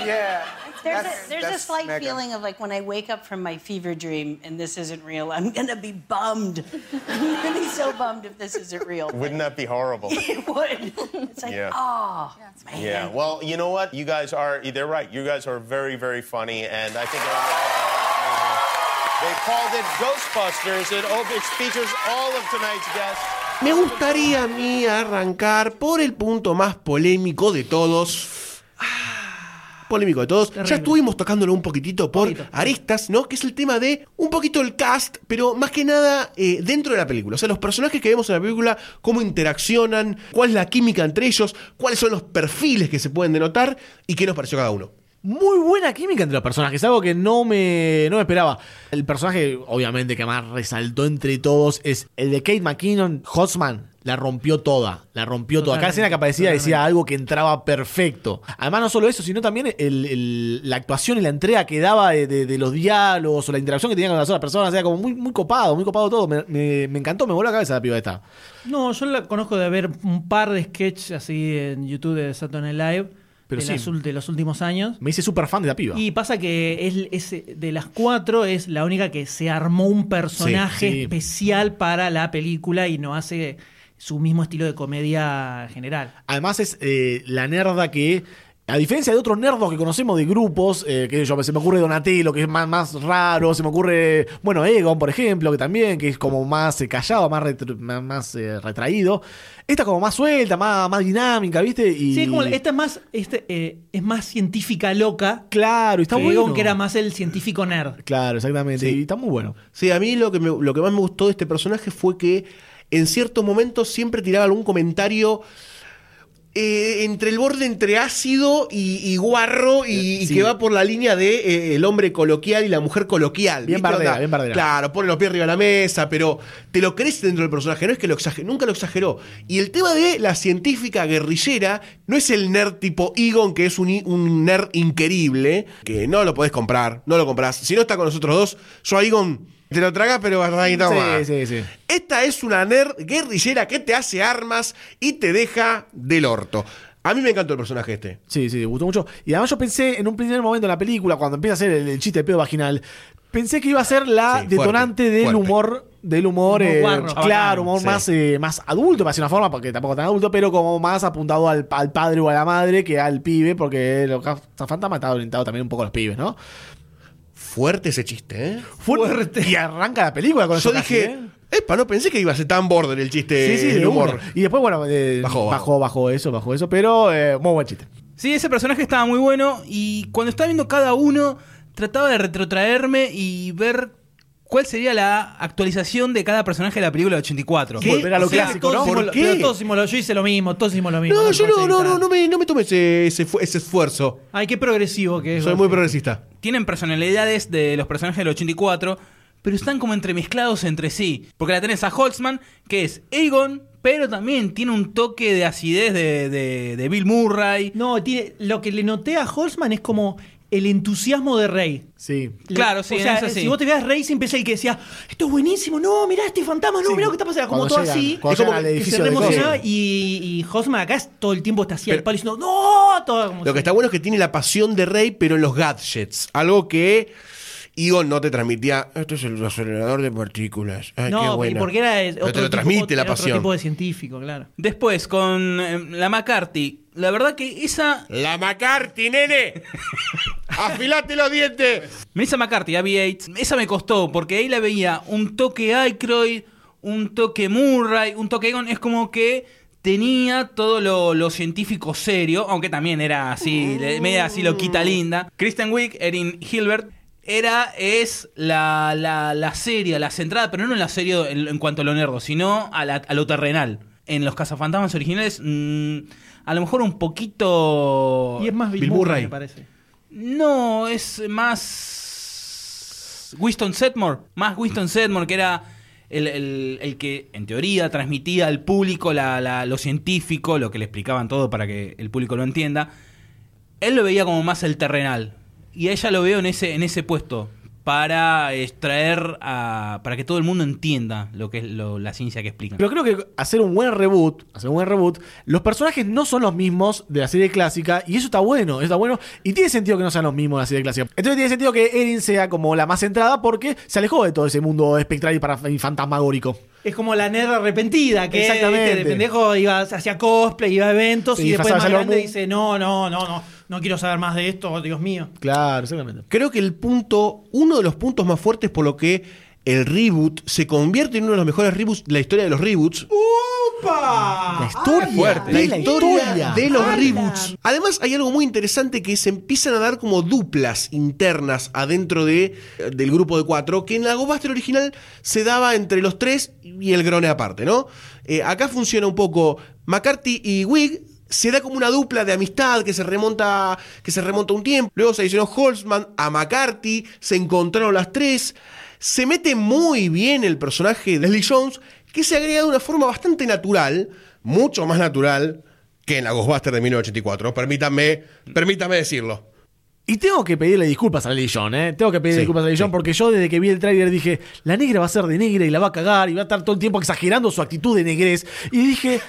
Yeah. There's, a, there's a slight mega. feeling of like when I wake up from my fever dream and this isn't real, I'm gonna be bummed. <laughs> I'm gonna be so bummed if this isn't real. <laughs> Wouldn't that be horrible? It would. It's like, Yeah. oh, man. Yeah. Well, you know what? You guys are. They're right. You guys are very, very funny, and I think. They called it Ghostbusters. It, it features all of tonight's guests. Me gustaría a mí arrancar por el punto más polémico de todos. Ah, Polémico de todos. Ya estuvimos tocándolo un poquitito por Poquito. aristas, ¿no? Que es el tema de un poquito el cast, pero más que nada eh, dentro de la película. O sea, los personajes que vemos en la película, cómo interaccionan, cuál es la química entre ellos, cuáles son los perfiles que se pueden denotar y qué nos pareció cada uno. Muy buena química entre los personajes, algo que no me, no me esperaba. El personaje, obviamente, que más resaltó entre todos es el de Kate McKinnon, Hotsman. La rompió toda, la rompió toda. Cada escena que aparecía totalmente. decía algo que entraba perfecto. Además, no solo eso, sino también el- el- la actuación y la entrega que daba de, de- de los diálogos o la interacción que tenía con las otras personas. Era como muy, muy copado, muy copado todo. Me, me- me encantó, me voló la cabeza la piba esta. No, yo la conozco de ver un par de sketches así en YouTube de Saturday Live Pero de, sí. las ul- de los últimos años. Me hice súper fan de la piba. Y pasa que es, es- de las cuatro es la única que se armó un personaje Sí, sí. especial para la película y no hace su mismo estilo de comedia general. Además es eh, la nerda que, a diferencia de otros nerdos que conocemos de grupos, eh, que yo, se me ocurre Donatello, que es más, más raro, se me ocurre, bueno, Egon, por ejemplo, que también, que es como más eh, callado, más, más, eh, retraído. Esta como más suelta, más, más dinámica, ¿viste? Y, Sí, es como, esta es más, este, eh, es más científica loca. Claro, y está bueno. Egon, que era más el científico nerd. Claro, exactamente. Sí. Y está muy bueno. Sí, a mí lo que, me- lo que más me gustó de este personaje fue que en ciertos momentos siempre tiraba algún comentario eh, entre el borde entre ácido y, y guarro y, y Sí. que va por la línea de eh, el hombre coloquial y la mujer coloquial. Bien bardera, bien bardera. Claro, pone los pies arriba de la mesa, pero te lo crees dentro del personaje, no es que lo exageró, nunca lo exageró. Y el tema de la científica guerrillera no es el nerd tipo Egon, que es un nerd increíble, que no lo podés comprar, no lo comprás. Si no está con nosotros dos, yo a Egon te lo tragas, pero vas a Sí, sí, sí. esta es una nerd guerrillera que te hace armas y te deja del orto. A mí me encantó el personaje este. Sí, sí, me gustó mucho. Y además yo pensé en un primer momento en la película, cuando empieza a hacer el, el chiste de pedo vaginal, pensé que iba a ser la Sí, detonante fuerte, del fuerte. humor, del humor, Humor eh, guarro. claro, humor Sí. más, eh, más adulto, me hace una forma, porque tampoco tan adulto, pero como más apuntado al, al padre o a la madre que al pibe, porque los fantasma está orientado también un poco a los pibes, ¿no? Fuerte ese chiste, ¿eh? Fuerte. Y arranca la película con Yo eso casi, dije, ¿eh? epa, no pensé que iba a ser tan border el chiste, Sí, sí, el humor. una. Y después, bueno, eh, Bajó, bajó, bajó. bajó, eso, bajó eso, pero eh, muy buen chiste. Sí, ese personaje estaba muy bueno y cuando estaba viendo cada uno trataba de retrotraerme y ver ¿Cuál sería la actualización de cada personaje de la película de 84? ¿Qué? Volver a lo O sea, clásico, ¿no? hicimos ¿Por lo- qué? pero todos hicimos lo, yo hice lo mismo, todos hicimos lo mismo. No, yo no, no, no, me, no me tomo ese, ese, fu- ese esfuerzo. Ay, qué progresivo que es. Soy muy progresista. Tienen personalidades de los personajes del 84, pero están como entremezclados entre sí. Porque la tenés a Holtzman, que es Aegon, pero también tiene un toque de acidez de, de- de Bill Murray. No, tiene, lo que le noté a Holzman es como el entusiasmo de Rey. Sí. Le- Claro, sí, O sea, si vos te veas Rey, siempre es el que decía, esto es buenísimo, no, mirá este fantasma, no, Sí, mirá lo que está pasando. Como cuando todo llegan- así. cuando es como que se reemocionaba y, y Holzman acá es- todo el tiempo está así al palo diciendo, no, todo como Lo que está bueno es que tiene la pasión de Rey, pero en los gadgets. Algo que Egon no te transmitía. Esto es el acelerador de partículas. Ay, qué No, y buena". porque era otro, te lo tipo, transmite la era otro pasión. tipo de científico, claro. Después, con eh, la McCarthy, la verdad que esa... La McCarthy, nene. <laughs> Afilate los dientes. Melissa McCarthy, Abby Yates, esa me costó, porque ahí la veía un toque Aykroyd, un toque Murray, un toque Egon, es como que tenía todo lo, lo científico serio, aunque también era así, media así loquita linda. Kristen Wiig, Erin Hilbert, era, es la, la, la seria, la centrada, pero no en la serie en, en cuanto a lo nerdo, sino a, la- a lo terrenal. En los cazafantasmas originales, mm, a lo mejor un poquito... Y es más Bill, Bill Murray, Murray. me parece. No, es más Winston Sedmore. Más Winston Sedmore, que era el, el- que, en teoría, transmitía al público la- la- lo científico, lo que le explicaban todo para que el público lo entienda. Él lo veía como más el terrenal. Y a ella lo veo en ese, en ese puesto. Para extraer a, para que todo el mundo entienda lo que es lo- la ciencia que explican. Pero creo que hacer un buen reboot, hacer un buen reboot, los personajes no son los mismos de la serie clásica y eso está bueno, eso está bueno y tiene sentido que no sean los mismos de la serie clásica. Entonces tiene sentido que Erin sea como la más centrada porque se alejó de todo ese mundo espectral y, para, y fantasmagórico. Es como la nerd arrepentida, que Exactamente. de pendejo iba, hacía cosplay, iba a eventos y después más grande dice, no, no, no, no, no quiero saber más de esto, Dios mío. Claro, exactamente. Creo que el punto, uno de los puntos más fuertes por lo que el reboot se convierte en uno de los mejores reboots de la historia de los reboots. La historia, fuerte. La historia de los reboots. Además, hay algo muy interesante que se empiezan a dar como duplas internas adentro de, del grupo de cuatro, que en la Ghostbuster original se daba entre los tres y el Grone aparte, ¿no? Eh, acá funciona un poco McCarthy y Wig. Se da como una dupla de amistad que se remonta que se remonta un tiempo. Luego se adicionó Holtzman a McCarthy, se encontraron las tres. Se mete muy bien el personaje de Leslie Jones, que se agrega de una forma bastante natural, mucho más natural que en la Ghostbuster de 1984. Permítanme, permítame decirlo. Y tengo que pedirle disculpas a Lily John, ¿eh? Tengo que pedirle Sí, disculpas a Lily John sí. porque yo desde que vi el tráiler dije, la negra va a ser de negra y la va a cagar y va a estar todo el tiempo exagerando su actitud de negrez. Y dije,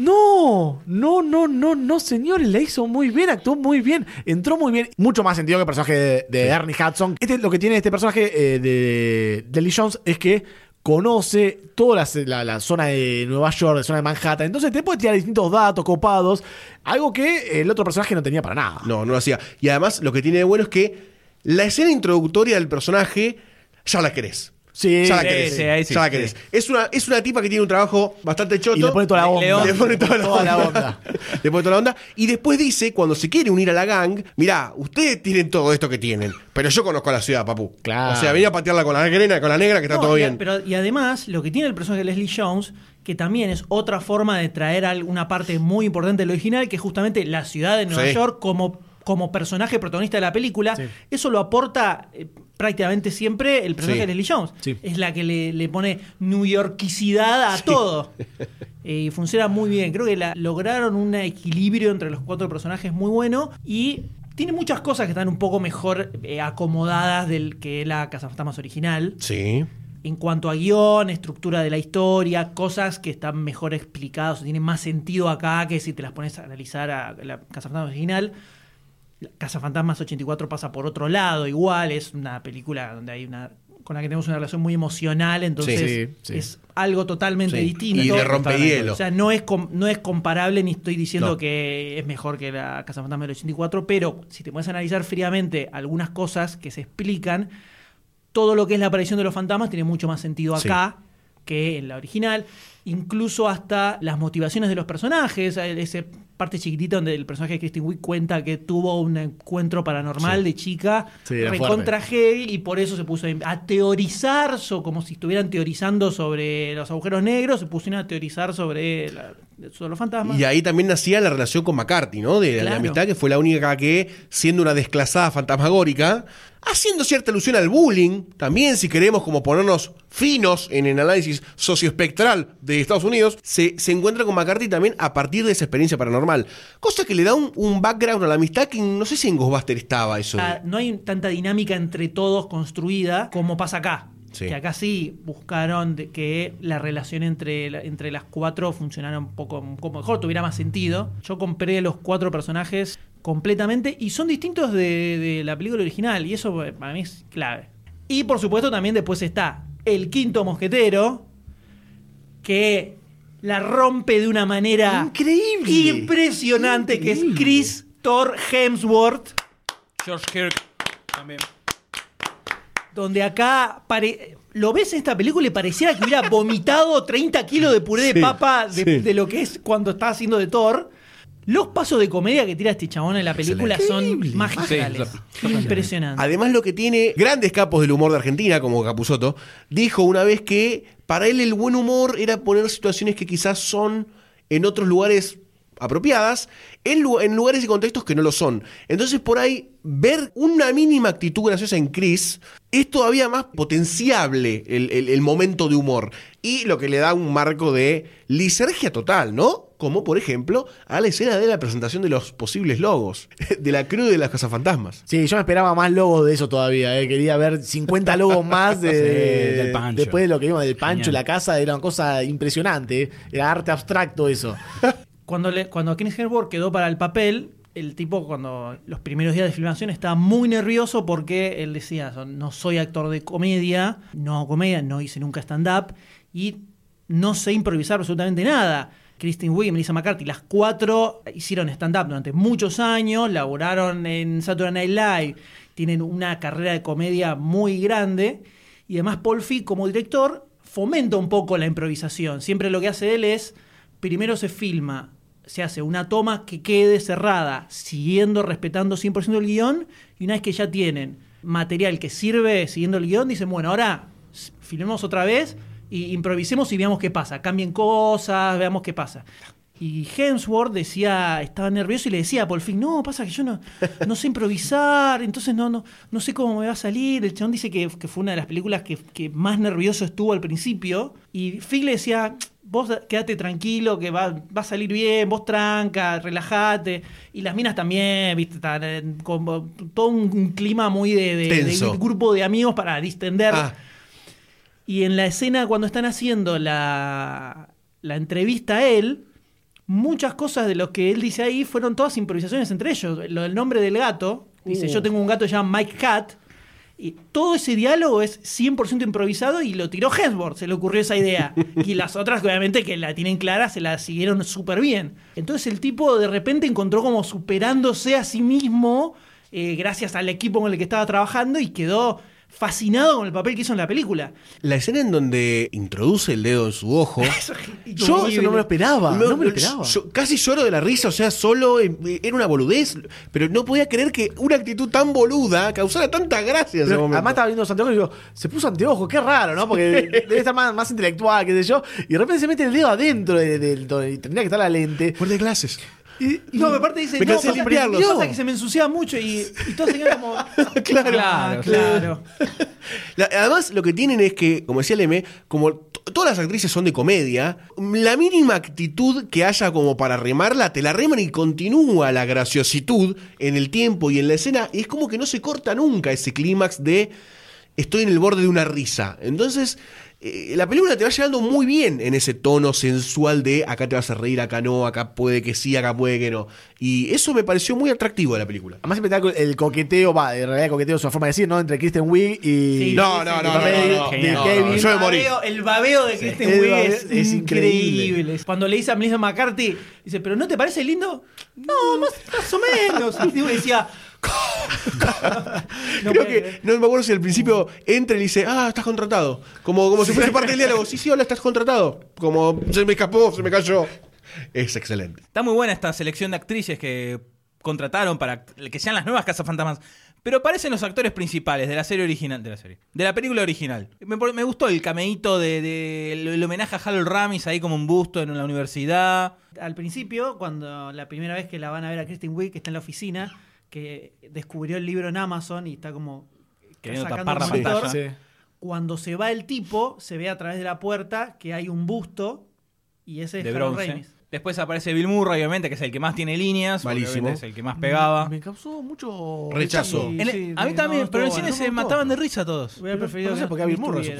no, no, no, no, no, señores, la hizo muy bien, actuó muy bien, entró muy bien. Mucho más sentido que el personaje de, de Ernie Hudson. Este, lo que tiene este personaje eh, de, de Lee Jones es que conoce toda la, la- la zona de Nueva York, la zona de Manhattan. Entonces te puede tirar distintos datos copados, algo que el otro personaje no tenía para nada. No, no lo hacía. Y además, lo que tiene de bueno es que la escena introductoria del personaje ya la querés. Sí, ya la sí, querés. sí, ahí sí, ya la sí. querés. Es, una, es una tipa que tiene un trabajo bastante choto. Y le pone toda la onda. León. Le pone toda la, <laughs> Toda la onda. onda. Le pone toda la onda. Y después dice, cuando se quiere unir a la gang, mirá, ustedes tienen todo esto que tienen, pero yo conozco la ciudad, papu. Claro. O sea, venía a patearla con la negra, con la negra, que está No, todo y, bien. Pero, y además, lo que tiene el personaje de Leslie Jones, que también es otra forma de traer alguna parte muy importante del original, que es justamente la ciudad de Nueva Sí. York como, como personaje protagonista de la película. Sí. Eso lo aporta eh, prácticamente siempre el personaje Sí. de Leslie Jones. Sí. Es la que le, le pone newyorkicidad a todo. <laughs> Eh, Y funciona muy bien. Creo que la- lograron un equilibrio entre los cuatro personajes muy bueno y tiene muchas cosas que están un poco mejor eh, acomodadas del que la Casa Fantasmas original Sí. en cuanto a guion, estructura de la historia, cosas que están mejor explicadas o tienen más sentido acá que si te las pones a analizar a la Casa Fantasmas original. La Casa Fantasmas 84 pasa por otro lado, igual, es una película donde hay una con la que tenemos una relación muy emocional, entonces Sí, sí. es algo totalmente Sí. distinto. Y de rompehielo. O sea, no es, com- no es comparable ni estoy diciendo No. que es mejor que la Casa Fantasma del 84, pero si te puedes analizar fríamente algunas cosas que se explican, todo lo que es la aparición de los fantasmas tiene mucho más sentido Sí. acá que en la original. Incluso hasta las motivaciones de los personajes, ese parte chiquitita donde el personaje de Kristen Wiig cuenta que tuvo un encuentro paranormal de chica Sí, recontra heavy y por eso se puso a teorizar, so- como si estuvieran teorizando sobre los agujeros negros, se pusieron a teorizar sobre, la- sobre los fantasmas. Y ahí también nacía la relación con McCarthy, ¿no? De la amistad, que fue la única que, siendo una desclasada fantasmagórica, haciendo cierta alusión al bullying, también si queremos como ponernos finos en el análisis socioespectral de Estados Unidos, se, se encuentra con McCarthy también a partir de esa experiencia paranormal. Cosa que le da un, un background a la amistad que no sé si en Ghostbuster estaba eso. Ah, no hay tanta dinámica entre todos construida como pasa acá. Sí. Que acá sí buscaron de que la relación entre, entre las cuatro funcionara un poco, un poco mejor, tuviera más sentido. Yo compré los cuatro personajes completamente y son distintos de, de la película original y eso eh, para mí es clave. Y por supuesto también después está el quinto mosquetero que la rompe de una manera Increíble. impresionante que es Chris Thor Hemsworth. George Kirk también. donde acá pare- lo ves en esta película y pareciera que hubiera vomitado 30 kilos de puré de Sí, papa de, sí. de lo que es cuando está haciendo de Thor. Los pasos de comedia que tira este chabón en la película son magistrales. Sí, Impresionante. Además, lo que tiene grandes capos del humor de Argentina, como Capusotto, dijo una vez que para él el buen humor era poner situaciones que quizás son en otros lugares apropiadas, en, lu- en lugares y contextos que no lo son. Entonces, por ahí, ver una mínima actitud graciosa en Chris es todavía más potenciable el, el- el momento de humor. Y lo que le da un marco de lisergia total, ¿no? Como, por ejemplo, a la escena de la presentación de los posibles logos, <laughs> de la crew de las cazafantasmas. Sí, yo me esperaba más logos de eso todavía. eh. Quería ver 50 logos más de, <laughs> Sí, del Pancho. Después de lo que vimos del Pancho, Genial. la casa, era una cosa impresionante. eh. Era arte abstracto eso. <laughs> Cuando, le, cuando Chris Hemsworth quedó para el papel, el tipo cuando los primeros días de filmación estaba muy nervioso porque él decía, "So- no soy actor de comedia, no hago comedia, no hice nunca stand-up y no sé improvisar absolutamente nada. Kristen Wiig y Melissa McCarthy, las cuatro hicieron stand-up durante muchos años, laboraron en Saturday Night Live, tienen una carrera de comedia muy grande y además Paul Feig como director fomenta un poco la improvisación. Siempre lo que hace él es, primero se filma, se hace una toma que quede cerrada, siguiendo, respetando 100% el guion, y una vez que ya tienen material que sirve siguiendo el guion, dicen, bueno, ahora filmemos otra vez y improvisemos y veamos qué pasa, cambien cosas, veamos qué pasa. Y Hemsworth decía, estaba nervioso y le decía a Paul Feig, no, pasa que yo no, no sé improvisar, entonces no, no, no sé cómo me va a salir. El chabón dice que, fue una de las películas que, más nervioso estuvo al principio. Y Feig le decía, vos quédate tranquilo, que va, va a salir bien, vos tranca, relájate. Y las minas también, viste, están en- como todo un clima muy de, de- de Tenso. grupo de amigos para distender. Ah. Y en la escena cuando están haciendo la, la entrevista a él, muchas cosas de lo que él dice ahí fueron todas improvisaciones entre ellos. Lo del nombre del gato, dice, yo tengo un gato que se llama Mike Cat, y todo ese diálogo es 100% improvisado y lo tiró Hemsworth, se le ocurrió esa idea. <laughs> Y las otras, obviamente, que la tienen clara, se la siguieron súper bien. Entonces el tipo de repente encontró como superándose a sí mismo eh, gracias al equipo con el que estaba trabajando y quedó fascinado con el papel que hizo en la película. La escena en donde introduce el dedo en su ojo. <laughs> Yo eso no me lo esperaba. No me lo esperaba. yo casi lloro de la risa, o sea, solo eh, era una boludez, pero no podía creer que una actitud tan boluda causara tanta gracia. en ese Pero momento. además estaba viendo los anteojos y digo, se puso anteojos, qué raro, ¿no? Porque debe estar más, más intelectual, qué sé yo. Y de repente se mete el dedo adentro de- del donde tendría que estar la lente. Fuerte de clases. Y, No, aparte dice, Me no, cansé de pasa que se me ensuciaba mucho y, y todos como... <laughs> Claro. Claro. La- además, lo que tienen es que, como decía Leme, como t- todas las actrices son de comedia, la mínima actitud que haya como para remarla, te la reman y continúa la graciositud en el tiempo y en la escena. Y es como que no se corta nunca ese clímax de estoy en el borde de una risa. Entonces, eh, la película te va llevando muy bien en ese tono sensual de acá te vas a reír, acá no, acá puede que sí, acá puede que no. Y eso me pareció muy atractivo de la película. Además siempre está el coqueteo, va, en realidad el coqueteo es una forma de decir, ¿no? Entre Kristen Wiig y... Sí, No, sí, no, no, no, papel no, no, de no, Kevin. no, yo me morí. El babeo, el babeo de Kristen Wiig es, es increíble. increíble. Cuando le dice a Melissa McCarthy, dice, ¿pero no te parece lindo? No, más, más o menos. Y decía... <laughs> no Creo que, no me acuerdo si al principio entra y le dice, ah, estás contratado. Como, como si fuese parte del diálogo. Sí, sí, hola, estás contratado. Como, se me escapó, se me cayó. Es excelente. Está muy buena esta selección de actrices que contrataron para que sean las nuevas Cazafantasmas. Pero aparecen los actores principales de la serie original. De la serie. De la película original. Me, me gustó el cameíto de, de- el, el homenaje a Harold Ramis ahí como un busto en la universidad. Al principio, cuando la primera vez que la van a ver a Kristen Wiig, que está en la oficina, que descubrió el libro en Amazon y está como Queriendo sacando tapar la pantalla. Sí. Cuando se va el tipo, se ve a través de la puerta que hay un busto y ese es de Harold. Ramis. Después aparece Bill Murray, obviamente, que es el que más tiene líneas. Malísimo. Es el que más pegaba. Me causó mucho Rechazo. Sí, En el- sí, a mí no, también, no pero en el cine bueno. se No mataban de risa todos. Hubiera preferido no sé por qué a Bill no Murray.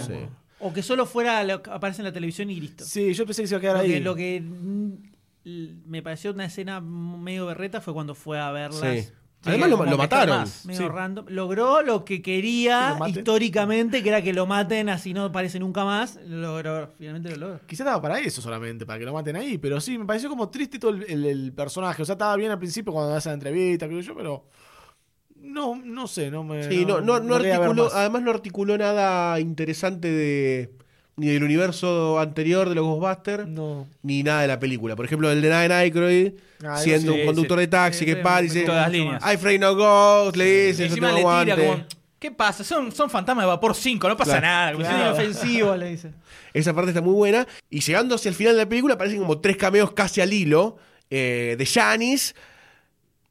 O que solo fuera lo que aparece en la televisión y listo. Sí, yo pensé que se iba a quedar Lo ahí. que, lo que me pareció una escena medio berreta fue cuando fue a verlas. Sí. Además lo- mataron. más, medio Sí. random. Logró lo que Que quería históricamente, que era que lo maten así no aparece nunca más. Lo logró, finalmente lo logró. Quizá estaba para eso solamente, para que lo maten ahí. Pero sí, me pareció como triste todo el, el- el personaje. O sea, estaba bien al principio cuando hace la entrevista, creo yo, pero. No, no sé, no me. Sí, no, no, no articuló, más. además no articuló nada interesante de ni del universo anterior de los Ghostbusters, No. ni nada de la película. Por ejemplo, el de Dan Aykroyd, Ah, eso siendo sí, un conductor sí. de taxi Sí, que sí, para y dice, tocó Todas las mucho líneas. I afraid no ghost, le dice, Y yo encima tengo le tira guante. como. ¿Qué pasa? Son, son fantasmas de vapor 5, no pasa Claro, nada. inofensivo, le dice. Esa parte está muy buena. Y llegando hacia el final de la película, aparecen como tres cameos casi al hilo eh, de Janis.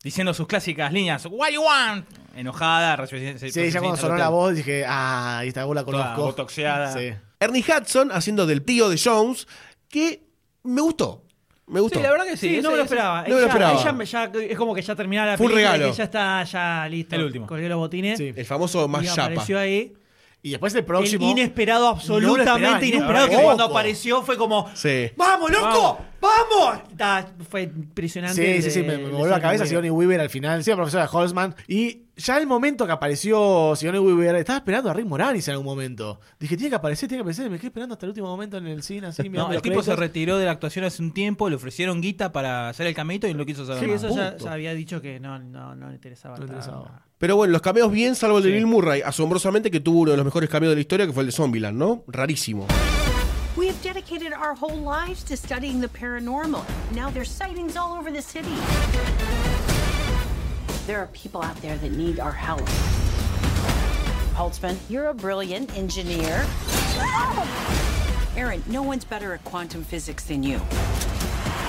Diciendo sus clásicas líneas. What you want? Enojada, recién- Sí, ya cuando sonó la voz dije, ah, esta voz la Toda conozco. botoxeada. Sí. Ernie Hudson haciendo del tío de Jones, que me gustó. Me gustó. Sí, la verdad que sí. Sí, no ese- me lo ese- esperaba. no me lo Ella- esperaba. ella me- ya- es como que ya terminaba la Fue un película regalo. que ya está ya listo. El último. Colgué los botines. Sí. El famoso más y chapa. apareció ahí. Y después el El próximo. inesperado, No lo esperaba, absolutamente inesperado, que cuando apareció fue como Sí. ¡Vamos, loco! ¡Vamos! Fue impresionante. Sí, sí, sí, de- me, me de la cabeza Sigourney Weaver al final, sí, la profesora Holzman. Y ya el momento que apareció Sigourney Weaver, estaba esperando a Rick Moranis en algún momento. Dije, tiene que aparecer, tiene que aparecer. Me quedé esperando hasta el último momento en el cine, así, No, el los tipo se retiró de la actuación hace un tiempo, le ofrecieron guita para hacer el caminito y no lo quiso saber Sí, más. eso ya, había dicho que no, no, no le interesaba. No le nada. Interesaba. Pero bueno, los cameos bien, salvo el de Sí. Bill Murray. Asombrosamente que tuvo uno de los mejores cameos de la historia, que fue el de Zombieland, ¿no? Rarísimo. We have dedicated our whole lives to studying the paranormal. Now there's sightings all over the city. There are people out there that need our help. Holtzman, you're a brilliant engineer. Aaron, no one's better at quantum physics than you.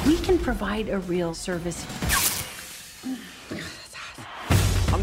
We can provide a real service.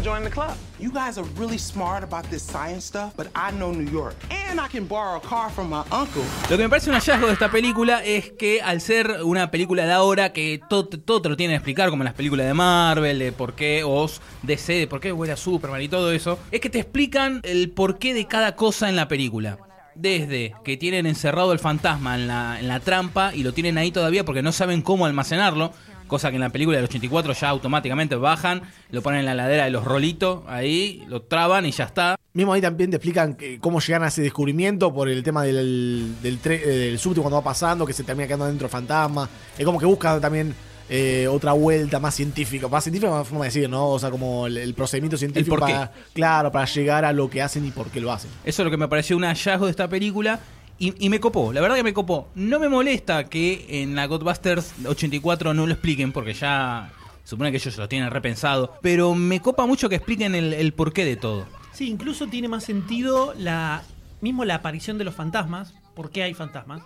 Joining the club. You guys are really smart about this science stuff, but I know New York. And I can borrow a car from my uncle. Lo que me parece un hallazgo de esta película es que al ser una película de ahora que todo, todo te lo tienen que explicar, como en las películas de Marvel, de por qué Oz, DC, de por qué huele a Superman y todo eso, es que te explican el porqué de cada cosa en la película. Desde que tienen encerrado el fantasma en la, en la trampa y lo tienen ahí todavía porque no saben cómo almacenarlo, cosa que en la película del 84 ya automáticamente bajan, lo ponen en la ladera de los rolitos, ahí lo traban y ya está. Mismo ahí también te explican que- cómo llegan a ese descubrimiento por el tema del, del, eh, del subte cuando va pasando, que se termina quedando dentro fantasma. Es como que busca también eh, otra vuelta más científica, más científica, más forma de decir, ¿no? O sea, como el, el procedimiento científico para, claro, para llegar a lo que hacen y por qué lo hacen. Eso es lo que me pareció un hallazgo de esta película. Y, me copó, la verdad que me copó. No me molesta que en la Godbusters 84 no lo expliquen, porque ya supone que ellos lo tienen repensado. Pero me copa mucho que expliquen el, el porqué de todo. Sí, incluso tiene más sentido la mismo la aparición de los fantasmas. ¿Por qué hay fantasmas?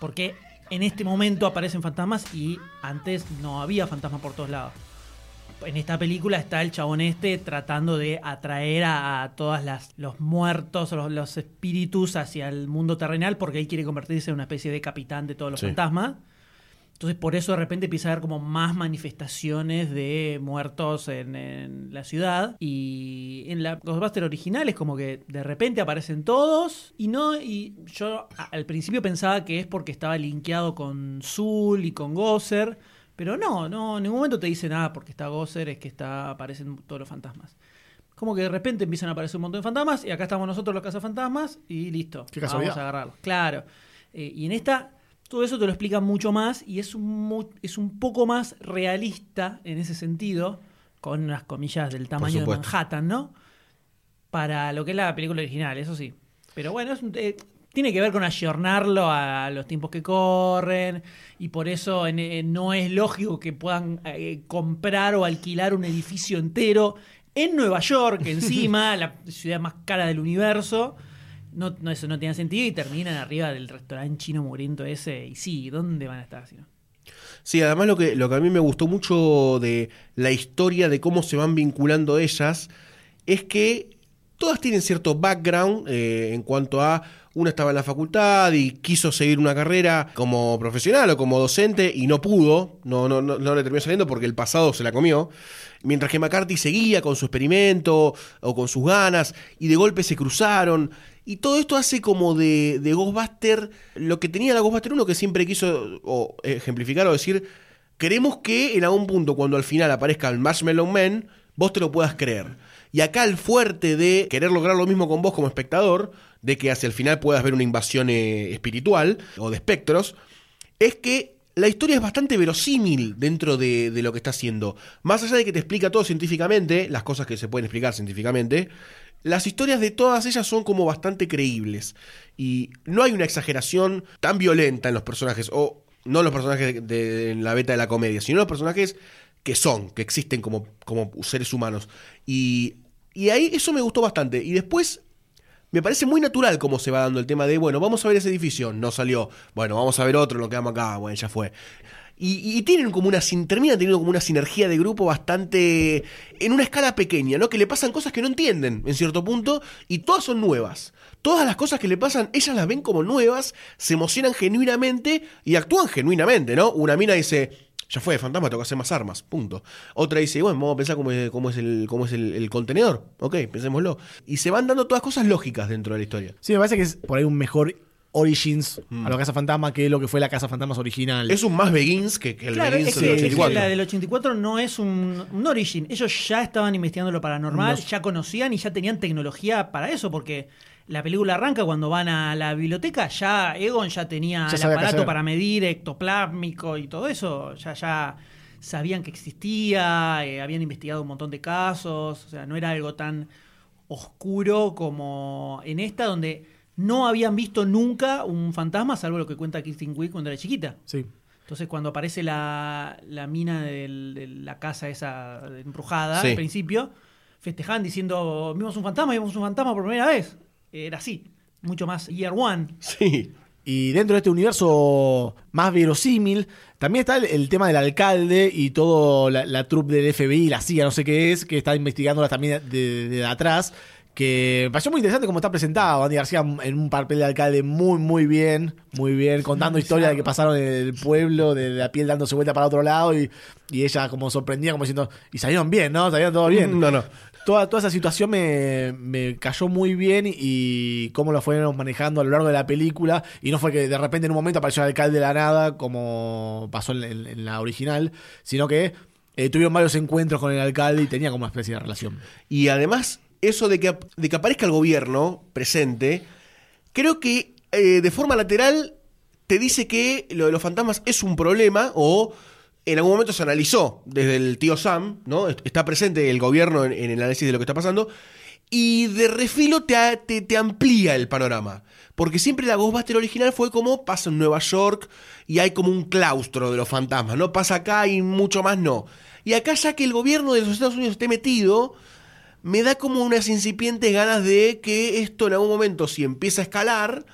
Porque en este momento aparecen fantasmas y antes no había fantasmas por todos lados. En esta película está el chabón este tratando de atraer a, a todas las los muertos, los, los espíritus hacia el mundo terrenal porque él quiere convertirse en una especie de capitán de todos los Sí. fantasmas. Entonces por eso de repente empieza a haber como más manifestaciones de muertos en, en la ciudad. Y en la Ghostbuster original es como que de repente aparecen todos. Y no, y yo al principio pensaba que es porque estaba linkeado con Zul y con Gosser. Pero no, no, en ningún momento te dicen nada porque está Gosser, es que está, aparecen todos los fantasmas. Como que de repente empiezan a aparecer un montón de fantasmas y acá estamos nosotros los cazafantasmas y listo. Qué Vamos a agarrarlos. Claro. Eh, y en esta, todo eso te lo explica mucho más y es un, es un poco más realista en ese sentido, con unas comillas del tamaño de. Manhattan, ¿no? Para lo que es la película original, eso sí. Pero bueno, es un- eh, tiene que ver con ayornarlo a los tiempos que corren y por eso en- en- no es lógico que puedan eh, comprar o alquilar un edificio entero en Nueva York, encima, <laughs> la ciudad más cara del universo. No, no, eso no tiene sentido y terminan arriba del restaurante chino mugriento ese. Y sí, ¿dónde van a estar? Si no? Sí, además lo que, lo que a mí me gustó mucho de la historia de cómo se van vinculando ellas es que todas tienen cierto background eh, en cuanto a una estaba en la facultad y quiso seguir una carrera como profesional o como docente y no pudo, no, no, no, no le terminó saliendo porque el pasado se la comió. Mientras que McCarthy seguía con su experimento o con sus ganas y de golpe se cruzaron. Y todo esto hace como de, de Ghostbuster lo que tenía la Ghostbuster 1 que siempre quiso o, ejemplificar o decir, queremos que en algún punto cuando al final aparezca el Marshmallow Man, vos te lo puedas creer. Y acá el fuerte de querer lograr lo mismo con vos como espectador, de que hacia el final puedas ver una invasión eh, espiritual o de espectros, es que la historia es bastante verosímil dentro de, lo que está haciendo. Más allá de que te explica todo científicamente, las cosas que se pueden explicar científicamente, las historias de todas ellas son como bastante creíbles. Y no hay una exageración tan violenta en los personajes, o no los personajes de, de- en la beta de la comedia, sino los personajes que son, que existen como, como seres humanos. Y, y ahí eso me gustó bastante. Y después me parece muy natural cómo se va dando el tema de, bueno, vamos a ver ese edificio, no salió, bueno, vamos a ver otro, lo quedamos acá, bueno, ya fue. Y, tienen como una, terminan teniendo como una sinergia de grupo bastante, en una escala pequeña, ¿no? Que le pasan cosas que no entienden en cierto punto y todas son nuevas. Todas las cosas que le pasan, ellas las ven como nuevas, se emocionan genuinamente y actúan genuinamente, ¿no? Una mina dice, ya fue, fantasma, tengo que hacer más armas, punto. Otra dice, bueno, vamos a pensar cómo es, cómo es, el, cómo es el, el contenedor. Ok, pensémoslo. Y se van dando todas cosas lógicas dentro de la historia. Sí, me parece que es por ahí un mejor Origins a la Casa Fantasma que lo que fue la Casa Fantasmas original. Mm. Es un más Begins que, que el Claro, Begins es del que, es que 84. la del 84 no es un, un origin. Ellos ya estaban investigando lo paranormal, No. ya conocían y ya tenían tecnología para eso, porque la película arranca cuando van a la biblioteca, ya Egon ya tenía Ya el aparato para medir ectoplásmico y todo eso, ya, ya sabían que existía, eh, habían investigado un montón de casos, o sea, no era algo tan oscuro como en esta, donde no habían visto nunca un fantasma, salvo lo que cuenta Kirsten Wick cuando era chiquita. Sí. Entonces, cuando aparece la, la mina del- de la casa esa embrujada Sí. al principio, festejaban diciendo, vimos un fantasma, vimos un fantasma por primera vez. Era así, mucho más year one. Sí. Y dentro de este universo más verosímil, también está el, el tema del alcalde y todo la, la troupe del FBI, la CIA, no sé qué es, que está investigándola también de, de atrás. Que me pareció muy interesante cómo está presentado. Andy García en un papel de alcalde muy, muy bien, muy bien, contando historias de que pasaron en el pueblo, de la piel dándose vuelta para otro lado y, y ella como sorprendida, como diciendo, y salieron bien, ¿no? Salieron todo bien. No, no. Toda, toda esa situación me, me cayó muy bien y cómo lo fueron manejando a lo largo de la película. Y no fue que de repente en un momento apareció el alcalde de la nada, como pasó en, la original, sino que eh, tuvieron varios encuentros con el alcalde y tenía como una especie de relación. Y además, eso de que, de que aparezca el gobierno presente, creo que eh, de forma lateral te dice que lo de los fantasmas es un problema o en algún momento se analizó desde el tío Sam, ¿no? Est- Está presente el gobierno en, el análisis de lo que está pasando. Y de refilo te, te, te amplía el panorama. Porque siempre la Ghostbuster original fue como pasa en Nueva York y hay como un claustro de los fantasmas, ¿no? Pasa acá y mucho más no. Y acá ya que el gobierno de los Estados Unidos esté metido, me da como unas incipientes ganas de que esto en algún momento, si empieza a escalar,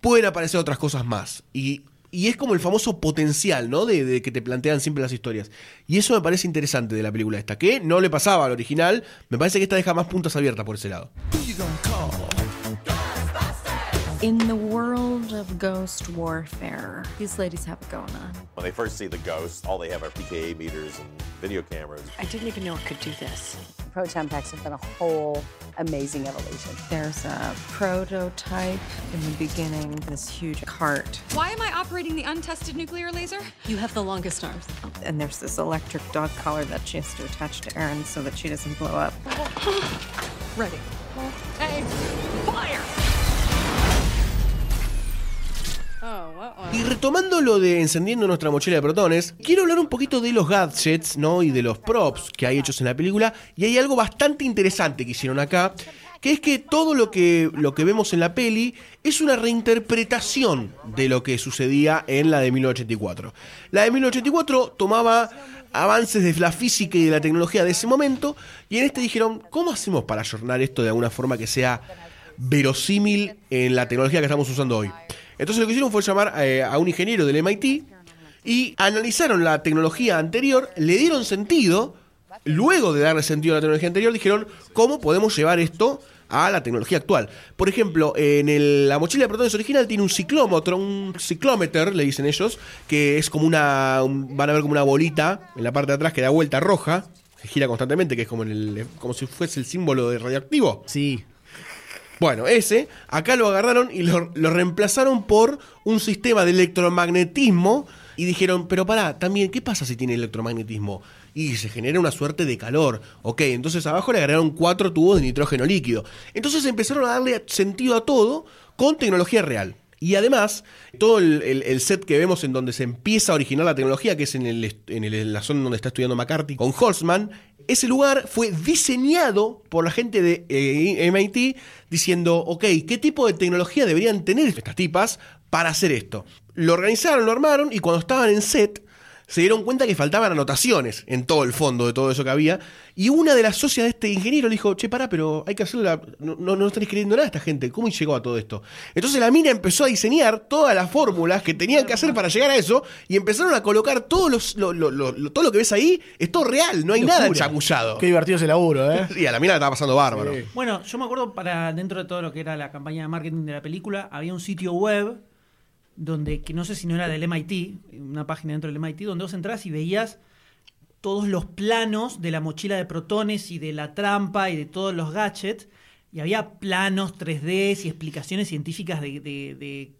pueden aparecer otras cosas más. Y, y es como el famoso potencial, ¿no? De, de que te plantean siempre las historias. Y eso me parece interesante de la película esta, que no le pasaba al original. Me parece que esta deja más puntas abiertas por ese lado. In the world of ghost warfare, these ladies have it going on. When they first see the ghost, all they have are PKA meters and video cameras. I didn't even know it could do this. Proton packs have been a whole amazing evolution. There's a prototype in the beginning, this huge cart, Why am I operating the untested nuclear laser? You have the longest arms. and there's this electric dog collar that she has to attach to Erin so that she doesn't blow up. <sighs> Ready. Hey, fire! Y retomando lo de encendiendo nuestra mochila de protones, quiero hablar un poquito de los gadgets, ¿no? Y de los props que hay hechos en la película. Y hay algo bastante interesante que hicieron acá. que es que todo lo que, lo que vemos en la peli es una reinterpretación de lo que sucedía en la de 1984. La de 1984 tomaba avances de la física y de la tecnología de ese momento, y en este dijeron, ¿cómo hacemos para ayornar esto de alguna forma que sea verosímil en la tecnología que estamos usando hoy? Entonces lo que hicieron fue llamar eh, a un ingeniero del MIT y analizaron la tecnología anterior, le dieron sentido, luego de darle sentido a la tecnología anterior, dijeron, ¿cómo podemos llevar esto a la tecnología actual? Por ejemplo, en el- la mochila de protones original tiene un ciclómetro, un ciclómeter, le dicen ellos, que es como una, un- van a ver como una bolita en la parte de atrás que da vuelta roja, que gira constantemente, que es como, en el, como si fuese el símbolo de radioactivo. Sí. Bueno, ese, acá lo agarraron y lo, reemplazaron por un sistema de electromagnetismo y dijeron, pero pará, también, ¿qué pasa si tiene electromagnetismo? Y se genera una suerte de calor. Ok, entonces abajo le agregaron cuatro tubos de nitrógeno líquido. Entonces empezaron a darle sentido a todo con tecnología real. Y además, todo el, set que vemos en donde se empieza a originar la tecnología, que es en, el, la zona donde está estudiando McCarthy con Holtzman, ese lugar fue diseñado por la gente de eh, MIT diciendo, ok, ¿qué tipo de tecnología deberían tener estas tipas para hacer esto? Lo organizaron, lo armaron y cuando estaban en set se dieron cuenta que faltaban anotaciones en todo el fondo de todo eso que había. Y una de las socias de este ingeniero le dijo, che, pará, pero hay que hacerlo, la- no, no, no están escribiendo nada esta gente, ¿cómo llegó a todo esto? Entonces la mina empezó a diseñar todas las fórmulas que tenían que hacer para llegar a eso y empezaron a colocar todos los, lo- lo- lo- lo- todo lo que ves ahí, es todo real, no hay nada chamullado. Qué divertido ese laburo, ¿eh? <laughs> Y a la mina la estaba pasando bárbaro. Bueno, yo me acuerdo para dentro de todo lo que era la campaña de marketing de la película, había un sitio web donde, que no sé si no era del MIT, una página dentro del MIT, donde vos entras y veías todos los planos de la mochila de protones y de la trampa y de todos los gadgets. Y había planos 3D y explicaciones científicas de, de,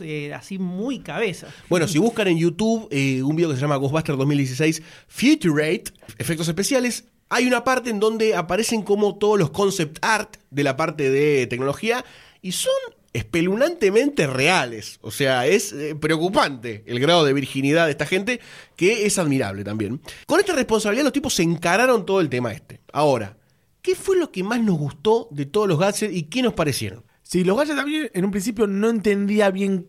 eh, así muy cabeza. Bueno, si buscan en YouTube eh, un video que se llama Ghostbusters 2016 Futurate, efectos especiales, hay una parte en donde aparecen como todos los concept art de la parte de tecnología y son espeluznantemente reales. O sea, es eh, preocupante el grado de virginidad de esta gente, que es admirable también. Con esta responsabilidad los tipos se encararon todo el tema este. Ahora, ¿qué fue lo que más nos gustó de todos los gadgets y qué nos parecieron? Sí, los gadgets también en un principio no entendía bien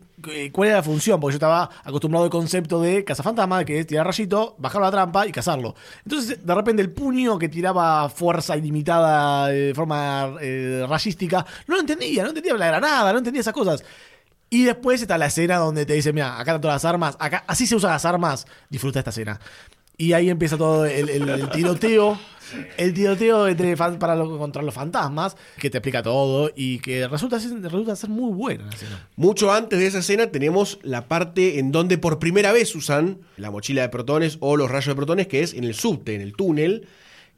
cuál era la función, porque yo estaba acostumbrado al concepto de cazafantasma, que es tirar rayito, bajar la trampa y cazarlo. Entonces, de repente, el puño que tiraba fuerza ilimitada eh, de forma eh, rayística, no lo entendía, no entendía la granada, no entendía esas cosas. Y después está la escena donde te dicen, mira, acá están todas las armas, acá así se usan las armas, disfruta esta escena. Y ahí empieza todo el, el- el tiroteo. El tiroteo entre para lo- contra los fantasmas, que te explica todo y que resulta resulta ser muy buena la escena. Mucho antes de esa escena tenemos la parte en donde por primera vez usan la mochila de protones o los rayos de protones, que es en el subte, en el túnel,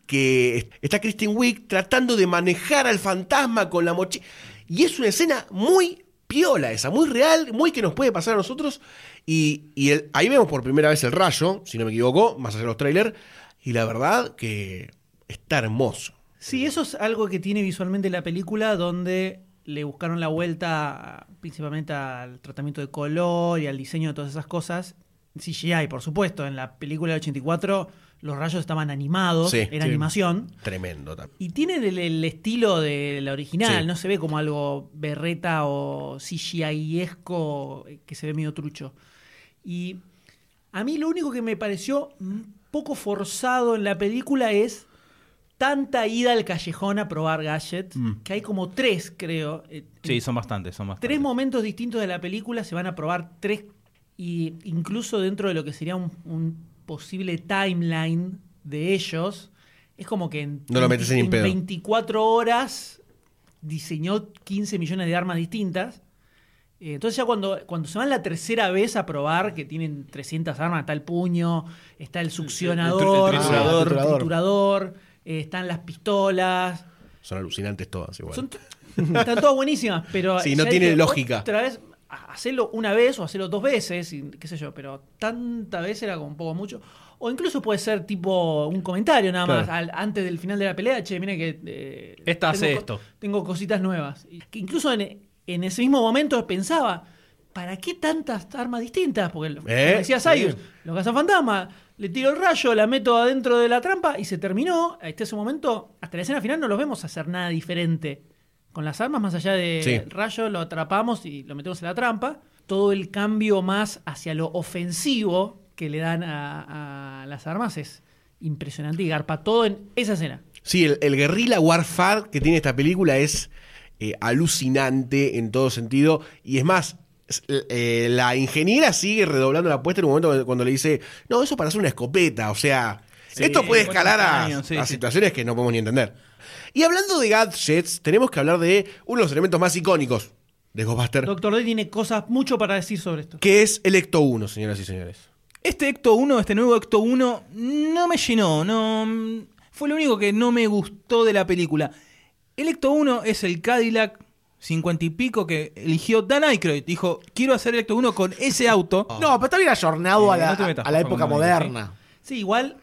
que está Kristen Wiig tratando de manejar al fantasma con la mochila. Y es una escena muy piola esa, muy real, muy que nos puede pasar a nosotros. Y, y el- ahí vemos por primera vez el rayo, si no me equivoco, más allá de los trailers. Y la verdad que está hermoso. Sí, eso es algo que tiene visualmente la película, donde le buscaron la vuelta principalmente al tratamiento de color y al diseño de todas esas cosas. CGI, por supuesto. En la película del 84 los rayos estaban animados, Sí. era Sí. animación. Tremendo también. Y tienen el, el estilo de la original, Sí. no se ve como algo berreta o CGI-esco que se ve medio trucho. Y a mí lo único que me pareció un poco forzado en la película es tanta ida al callejón a probar gadgets, Mm. que hay como tres, creo. eh, Sí, son bastantes, son bastantes. tres momentos distintos de la película se van a probar tres y incluso dentro de lo que sería un, un posible timeline de ellos es como que en, No lo metes ni en pedo. 24 horas diseñó 15 millones de armas distintas Eh, entonces ya cuando, cuando se van la tercera vez a probar que tienen 300 armas, está el puño, está el succionador, el triturador. el triturador, eh, están las pistolas, Son alucinantes todas igual. son están todas buenísimas, pero. Sí, no tiene dije, lógica. Otra vez, hacerlo una vez o hacerlo dos veces, y qué sé yo, pero tanta vez era como un poco mucho. O incluso puede ser tipo un comentario nada más, Claro. al- antes del final de la pelea, che, mire que. eh, Esta hace tengo esto. Tengo cositas nuevas. Que incluso en, en ese mismo momento pensaba. ¿para qué tantas armas distintas? Porque, lo- como ¿Eh? decía Sayus, Sí. los cazafantasmas, le tiro el rayo, la meto adentro de la trampa y se terminó. Hasta ese momento, hasta la escena final, no los vemos hacer nada diferente. Con las armas, más allá del Sí. rayo, lo atrapamos y lo metemos en la trampa. Todo el cambio más hacia lo ofensivo que le dan a, a las armas es impresionante y garpa todo en esa escena. Sí, el, el guerrilla warfare que tiene esta película es eh, alucinante en todo sentido. Y es más, eh, la ingeniera sigue redoblando la apuesta en un momento cuando- cuando le dice, no, eso para hacer una escopeta. O sea, Sí, esto puede escalar a, años, sí, a sí. situaciones que no podemos ni entender. Y hablando de gadgets, tenemos que hablar de uno de los elementos más icónicos de Ghostbusters, Doctor D tiene cosas mucho para decir sobre esto. que es el Ecto 1, señoras y señores. Este Ecto 1, este nuevo Ecto 1, no me llenó, no fue lo único que no me gustó de la película. El Ecto 1 es el Cadillac 50 y pico que eligió Dan Aykroyd. Dijo, quiero hacer el Ecto 1 con ese auto. No, pero está bien ayornado a Eh, la, no te metas, a la época moderna. Sí, igual.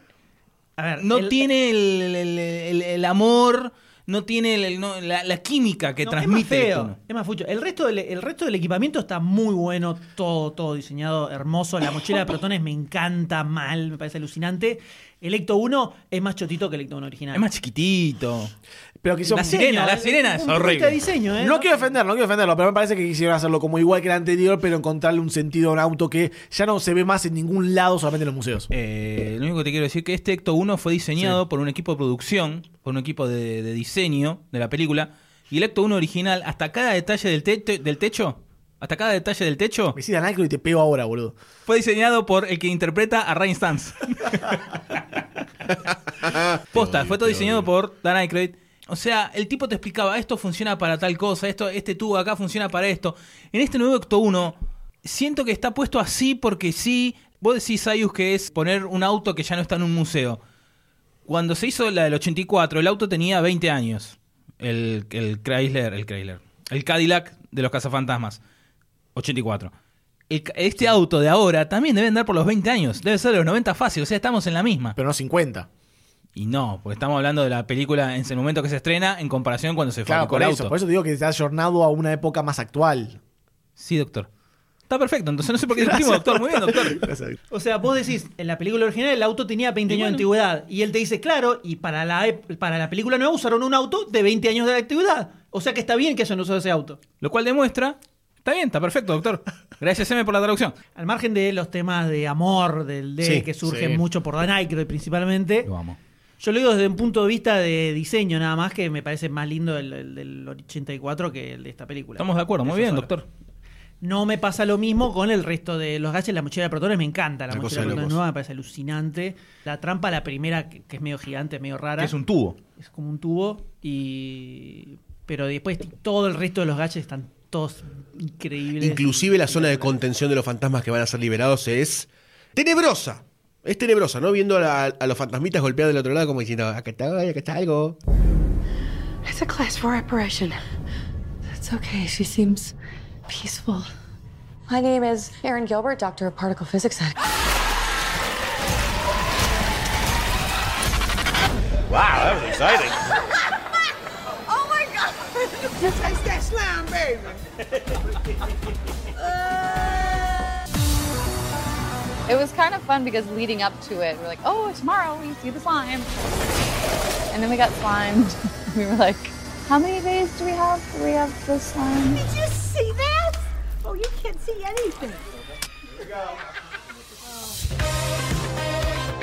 A ver, No el- tiene el, el- el- amor, no tiene no, la, la química que No, transmite Es el más feo, 1. es más fucho. El resto, del, el resto del equipamiento está muy bueno, todo, todo diseñado, hermoso. La mochila de protones me encanta mal, me parece alucinante. El Ecto 1 es más chotito que el Ecto 1 original. Es más chiquitito. Pero quisieron- La sirena, la sirena es un horrible. de diseño, ¿eh? No quiero defenderlo, no quiero defenderlo, pero me parece que quisieron hacerlo como igual que el anterior, pero encontrarle un sentido a un auto que ya no se ve más en ningún lado, solamente en los museos. Eh, lo único que te quiero decir es que este Ecto 1 fue diseñado por un equipo de producción, por un equipo de, de diseño de la película. Y el Ecto 1 original, hasta cada detalle del, te- del techo, hasta cada detalle del techo, Me Dan Aykroyd y te pego ahora, boludo. fue diseñado por el que interpreta a Ryan Stantz. <laughs> Posta, fue todo diseñado por Dan Aykroyd. O sea, el tipo te explicaba, esto funciona para tal cosa, esto, este tubo acá funciona para esto. En este nuevo Ecto 1, siento que está puesto así porque sí. Vos decís, Sayus, que es poner un auto que ya no está en un museo. Cuando se hizo la del 84, el auto tenía 20 años. El, el Chrysler, el Chrysler. El Cadillac de los cazafantasmas. 84. El ca- este auto de ahora también debe andar por los 20 años. Debe ser de los 90 fácil. O sea, estamos en la misma. Pero no 50. Y no, porque estamos hablando de la película en ese momento que se estrena en comparación cuando se Claro, fabricó por el eso, auto. por eso digo que está ayornado a una época más actual. Sí, doctor. Está perfecto. Entonces no sé por qué <laughs> discutimos, doctor. Muy bien, doctor. <laughs> O sea, vos decís, en la película original el auto tenía 20 Y años bueno. de antigüedad. Y él te dice, claro, y para la, ep- para la película nueva usaron un auto de 20 años de antigüedad. O sea que está bien que hayan usado ese auto. Lo cual demuestra. Está bien, está perfecto, doctor. Gracias, M, por la traducción. Al margen de los temas de amor, del D, Sí, que surgen sí. mucho por Dan Aykroyd principalmente. Lo amo. Yo lo digo desde un punto de vista de diseño nada más, que me parece más lindo el, el del 84 que el de esta película. Estamos de acuerdo. Muy bien, solo. doctor. No me pasa lo mismo con el resto de los gadgets. La mochila de protones me encanta. La mochila de protones nueva me parece alucinante. La trampa, la primera, que, que es medio gigante, medio rara. Que es un tubo. Es como un tubo. y Pero después todo el resto de los gadgets están todos increíbles. Inclusive la zona de contención de los fantasmas que van a ser liberados es tenebrosa. Es tenebrosa, ¿no? Viendo a, la- a los fantasmitas golpeados del otro lado como diciendo, acá está, acá está algo. It's a class 4 apparition. It's okay. She seems peaceful. My name is Erin Gilbert, Doctor of Particle Physics at Wow, that was exciting. <laughs> Oh my god! Just taste that slime, baby. <laughs> It was kind of fun because leading up to it, we're like, oh, tomorrow we see the slime. And then we got slimed. <laughs> we were like, how many days do we have? Do we have the slime? Did you see that? Oh, you can't see anything. Oh.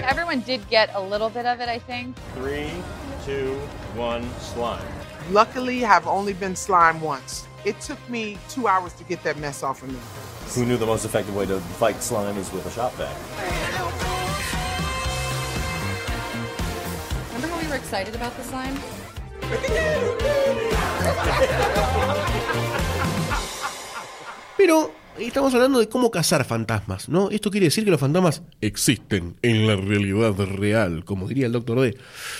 Everyone did get a little bit of it, I think. Three, two, one, slime. Luckily, I've only been slime once. It took me two hours to get that mess off of me. Who knew the most effective way to fight slime is with a shop vac? Remember how we were excited about the slime? Pero estamos hablando de cómo cazar fantasmas, ¿no? Esto quiere decir que los fantasmas existen en la realidad real, como diría el Doctor D.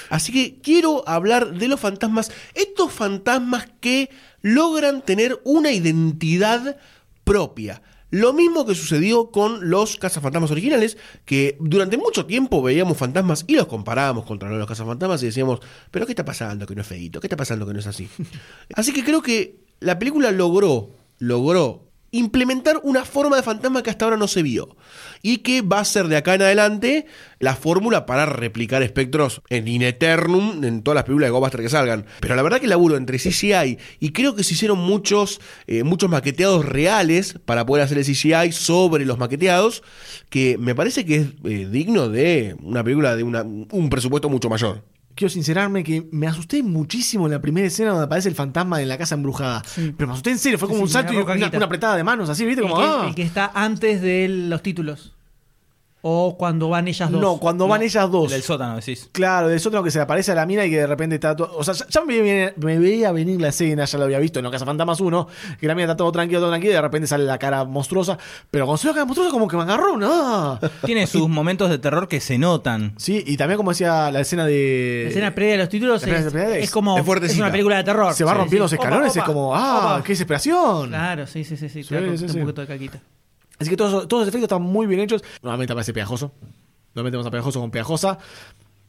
Así que quiero hablar de los fantasmas, estos fantasmas que logran tener una identidad propia. Lo mismo que sucedió con los cazafantasmas originales, que durante mucho tiempo veíamos fantasmas y los comparábamos contra los cazafantasmas y decíamos, pero ¿qué está pasando que no es feito? ¿Qué está pasando que no es así? <laughs> Así que creo que la película logró, logró implementar una forma de fantasma que hasta ahora no se vio. Y que va a ser de acá en adelante la fórmula para replicar espectros en In Eternum, en todas las películas de Ghostbusters que salgan. Pero la verdad que el laburo entre CGI y creo que se hicieron muchos, eh, muchos maqueteados reales para poder hacer el CGI sobre los maqueteados, que me parece que es eh, digno de una película de un presupuesto mucho mayor. Quiero sincerarme que me asusté muchísimo en la primera escena donde aparece el fantasma en la casa embrujada. Pero me asusté en serio, fue como Sí, un salto y una, apretada de manos, así, ¿viste? El Como, que, ah. el que está antes de los títulos. O cuando van ellas dos. No, cuando van ellas dos. Del sótano, decís. Claro, del sótano que se le aparece a la mina y que de repente está todo. O sea, ya, ya me, veía, me veía venir la escena, ya lo había visto en Los Fantasmas 1, que la mina está todo tranquila, todo tranquila, y de repente sale la cara monstruosa. Pero cuando sale la cara monstruosa, como que me agarró, ¿no? <laughs> Tiene sus momentos de terror que se notan. Sí, y también como decía la escena de. La escena previa de los títulos es, previa es como es es, una película de terror. Se va Sí, rompiendo sí. los escalones, Opa, es como, ah, opa. qué desesperación. Claro, sí, sí, sí, sí. Sí, un poquito de caquita. Así que todos, todos los efectos están muy bien hechos. Nuevamente aparece Pegajoso. Nuevamente vamos a Pegajoso con Pegajosa.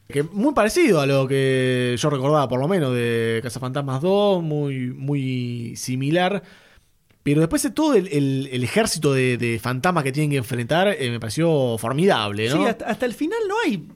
Que muy parecido a lo que yo recordaba, por lo menos, de Cazafantasmas 2. Muy, muy similar. Pero después de todo el, el- ejército de, fantasmas que tienen que enfrentar, eh, me pareció formidable, ¿no? Sí, hasta, el final no hay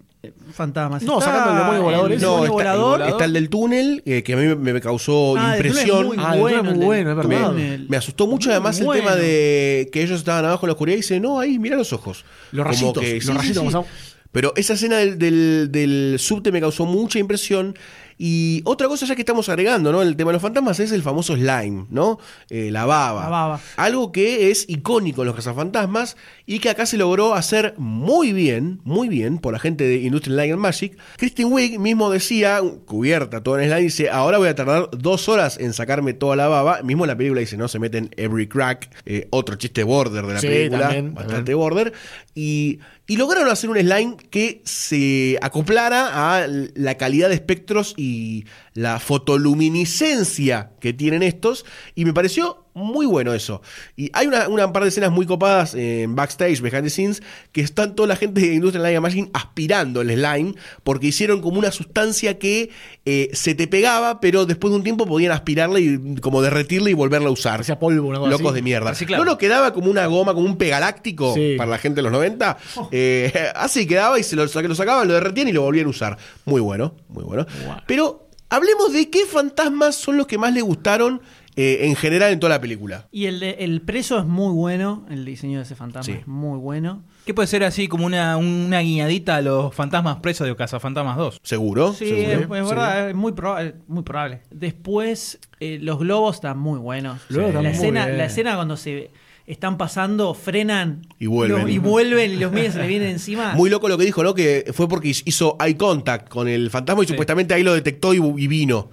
fantasmas. No, Está sacando el demonio volador el. No, demonio está, volador. está el del túnel, eh, que a mí me, me causó Ah, el impresión. muy Ah, el bueno, túnel es el muy bueno, es verdad. túnel. Me asustó mucho además el bueno. tema de que ellos estaban abajo en la oscuridad y dice, no, ahí, mira los ojos. Los Como rayitos, que- los sí, sí, rayitos sí. son- Pero esa escena del, del, del subte me causó mucha impresión. Y otra cosa ya que estamos agregando, ¿no? El tema de los fantasmas es el famoso slime, ¿no? Eh, la baba. La baba. Algo que es icónico en los cazafantasmas y que acá se logró hacer muy bien, muy bien, por la gente de Industrial Light and Magic. Kristen Wiig mismo decía, cubierta todo en slime, dice, ahora voy a tardar dos horas en sacarme toda la baba. Mismo en la película dice, no, se meten every crack. Eh, otro chiste border de la Sí, película, también, bastante border. Y, y lograron hacer un slime que se acoplara a la calidad de espectros y la fotoluminiscencia que tienen estos. Y me pareció muy bueno eso. Y hay una, una par de escenas muy copadas en backstage, behind the scenes, que están toda la gente de Industrial Light Machine aspirando el slime, porque hicieron como una sustancia que eh, se te pegaba, pero después de un tiempo podían aspirarla y como derretirla y volverla a usar. Hacía polvo, una cosa Locos así. de mierda. Reciclado. No nos quedaba como una goma, como un pegaláctico Sí. para la gente de los 90. Eh, así quedaba y se lo, lo sacaban, lo derretían y lo volvían a usar. Muy bueno, muy bueno. Pero hablemos de qué fantasmas son los que más le gustaron eh, en general en toda la película. Y el, de- el preso es muy bueno. El diseño de ese fantasma Sí. es muy bueno. ¿Qué puede ser así como una, una guiñadita a los fantasmas presos de Cazafantasmas 2? ¿Seguro? Sí, ¿Seguro? es, es verdad, es muy, proba- muy probable. Después, eh, los globos están muy buenos. Los globos la, están muy escena, la escena cuando se están pasando, frenan Y vuelven. los- y vuelven y los miren se le vienen encima. <laughs> Muy loco lo que dijo, ¿no? Que fue porque hizo eye contact con el fantasma y supuestamente ahí lo detectó y, y vino.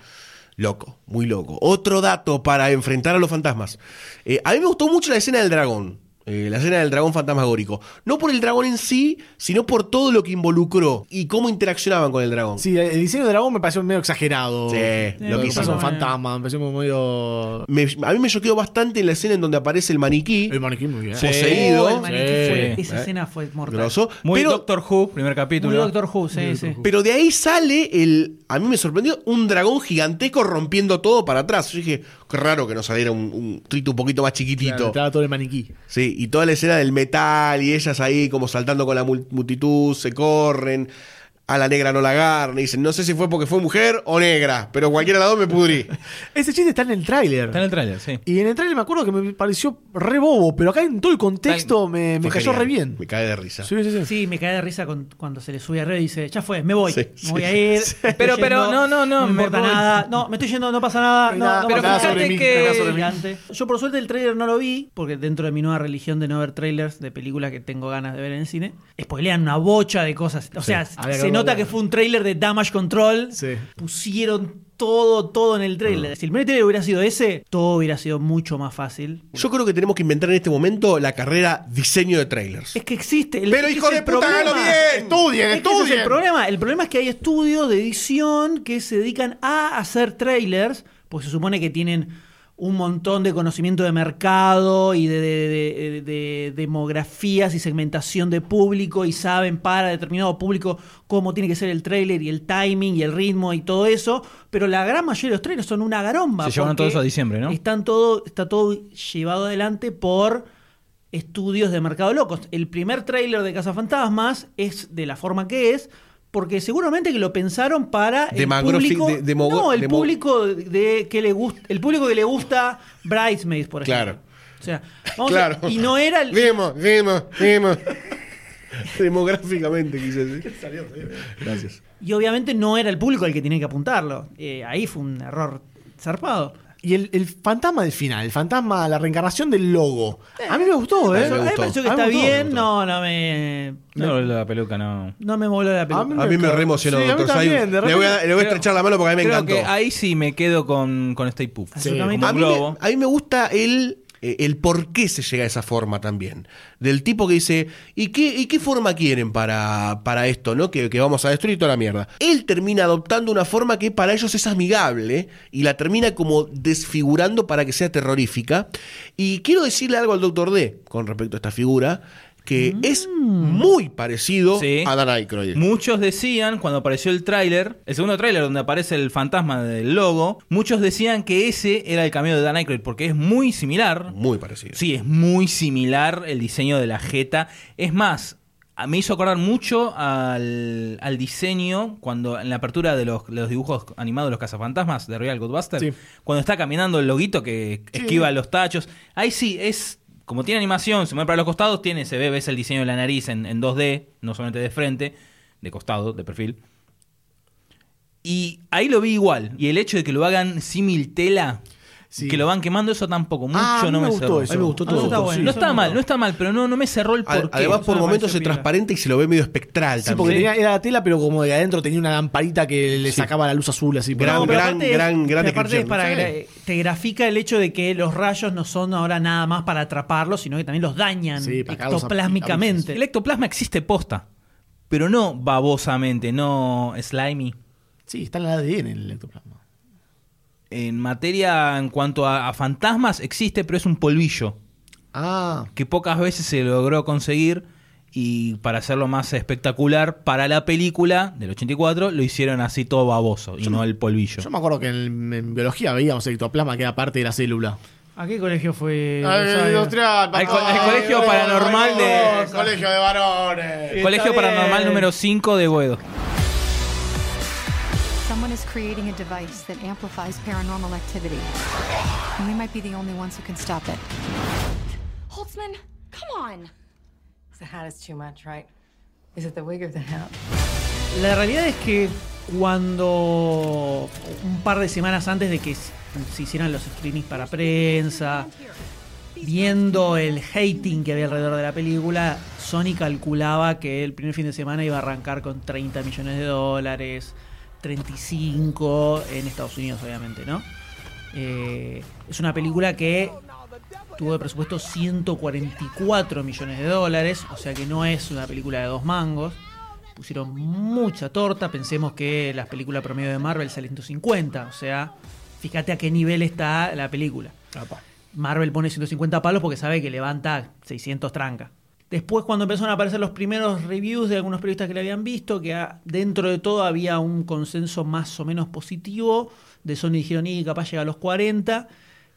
Loco, muy loco. Otro dato para enfrentar a los fantasmas. Eh, a mí me gustó mucho la escena del dragón. Eh, la escena del dragón fantasmagórico. No por el dragón en sí, sino por todo lo que involucró y cómo interaccionaban con el dragón. Sí, el diseño del dragón me pareció medio exagerado. Sí, lo lo que hizo un fantasma, me pareció medio. Me- a mí me choqueó bastante en la escena en donde aparece el maniquí. El maniquí muy bien. Poseído. El maniquí fue- esa Eh, escena fue mortal. Grosso. Muy Pero- Doctor Who, primer capítulo. Muy Doctor Who, sí, sí. Pero de ahí sale el. A mí me sorprendió un dragón gigantesco rompiendo todo para atrás. Yo dije, raro que no saliera un, un trito un poquito más chiquitito. Claro, estaba todo el maniquí. Sí, y toda la escena del metal y ellas ahí como saltando con la mul- multitud, se corren. A la negra no la agarran. Y dicen, no sé si fue porque fue mujer o negra, pero cualquiera de las dos me pudrí. <laughs> Ese chiste está en el tráiler. Está en el tráiler, sí. Y en el tráiler me acuerdo que me pareció re bobo, pero acá en todo el contexto me, me cayó genial. re bien. Me cae de risa. Sí, sí, sí. Sí, me cae de risa con- cuando se le sube arriba y dice, ya fue, me voy. Sí, me sí, voy a ir. <laughs> Pero- pero, no, no, no, me me importa voy. nada. No, me estoy yendo, no pasa nada. No No, nada, no pero nada mí, fíjate no que-. Yo por suerte el trailer no lo vi, porque dentro de mi nueva religión de no ver trailers de películas que tengo ganas de ver en el cine, spoilean una bocha de cosas. O sea, se nota que fue un trailer de Damage Control. Sí. Pusieron todo, todo en el trailer. Si el primer trailer hubiera sido ese, todo hubiera sido mucho más fácil. Yo creo que tenemos que inventar en este momento la carrera diseño de trailers. Es que existe. El, Pero hijo de puta, problema. hágalo bien. Estudien, Es que ese es estudien. el problema. El problema es que hay estudios de edición que se dedican a hacer trailers, porque se supone que tienen un montón de conocimiento de mercado y de, de- de- de demografías y segmentación de público y saben para determinado público cómo tiene que ser el trailer y el timing y el ritmo y todo eso, pero la gran mayoría de los trailers son una garomba. Se llevaron todo eso a diciembre, ¿no? Están todo, está todo llevado adelante por estudios de mercado locos. El primer tráiler de Cazafantasmas es de la forma que es, porque seguramente que lo pensaron para el público, de- no, el público de que le gusta, el público que le gusta Bridesmaids, por ejemplo. Claro. O sea, vamos Claro. a- y no era el, Vimos, vimos, vimos. Demográficamente quise decir. <laughs> Gracias. y obviamente no era el público al que tenía que apuntarlo. Eh, ahí fue un error zarpado. Y el, el fantasma del final, el fantasma, la reencarnación del logo. A mí me gustó, ¿eh? A mí me pareció que A mí está me bien, me no, no me, No, la peluca no. no me moló la película. A mí me re emocionó, Sí, a mí doctor también, de Le voy a, repente- le voy a Creo- estrechar la mano porque a mí me Creo encantó. que ahí sí me quedo con, con Stay Puft. Sí, como a mí un A mí, globo. me, a mí me gusta el, eh, el por qué se llega a esa forma también. Del tipo que dice, ¿y qué, y qué forma quieren para, para esto? ¿no? Que, que vamos a destruir toda la mierda. Él termina adoptando una forma que para ellos es amigable y la termina como desfigurando para que sea terrorífica. Y quiero decirle algo al Doctor D con respecto a esta figura, que es muy parecido Sí. a Dan Aykroyd. Muchos decían, cuando apareció el tráiler, el segundo tráiler donde aparece el fantasma del logo, muchos decían que ese era el cameo de Dan Aykroyd porque es muy similar. Muy parecido. Sí, es muy similar el diseño de la jeta. Es más, me hizo acordar mucho al, al diseño cuando en la apertura de los, los dibujos animados de los cazafantasmas de Royal Godbuster, Sí. cuando está caminando el loguito que esquiva los tachos. Ahí sí, es como tiene animación, se mueve para los costados, tiene, se ve, ves el diseño de la nariz en, en 2D, no solamente de frente, de costado, de perfil. Y ahí lo vi igual. Y el hecho de que lo hagan símil tela, Sí. que lo van quemando, eso tampoco mucho Ah, no me me, gustó cerró. eso. A mí me gustó A mí todo. está bueno. No Eso está mal, no está mal, pero no, no me cerró el porqué. Además, por me momentos piola. transparente y se lo ve medio espectral Sí, también. porque tenía, era la tela, pero como de adentro tenía una lamparita que le Sí. sacaba la luz azul así. por Gran, pero gran, aparte es- gran, gran aparte es para gra- te grafica el hecho de que los rayos no son ahora nada más para atraparlos, sino que también los dañan a- ectoplásmicamente. El ectoplasma existe posta, pero no babosamente, no slimy. Sí, está en la ADN el ectoplasma. En materia, en cuanto a, a fantasmas, existe, pero es un polvillo Ah, que pocas veces se logró conseguir. Y para hacerlo más espectacular, para la película del 84 lo hicieron así todo baboso y no el polvillo. yo me acuerdo que en, en biología veíamos el ectoplasma que era parte de la célula. ¿A qué colegio fue? Rosario? industrial, Al co- al colegio Ay, paranormal ay, de- Colegio de varones. Colegio Paranormal número 5 de Boedo. Creating a device that amplifies paranormal activity. And we might be the only ones who can stop it. Holtzman, come on. The hat is too much, right? Is it the wig or the hat? La realidad es que cuando un par de semanas antes de que se hicieran los screenings para prensa, viendo el hating que había alrededor de la película, Sony calculaba que el primer fin de semana iba a arrancar con 30 millones de dólares, 35 en Estados Unidos, obviamente, ¿no? Eh, es una película que tuvo de presupuesto 144 millones de dólares, o sea que no es una película de dos mangos. Pusieron mucha torta, pensemos que las películas promedio de Marvel salen 150, o sea, fíjate a qué nivel está la película. Marvel pone 150 palos porque sabe que levanta 600 trancas. Después, cuando empezaron a aparecer los primeros reviews de algunos periodistas que le habían visto, que dentro de todo había un consenso más o menos positivo, de Sony dijeron, y capaz llega a los 40.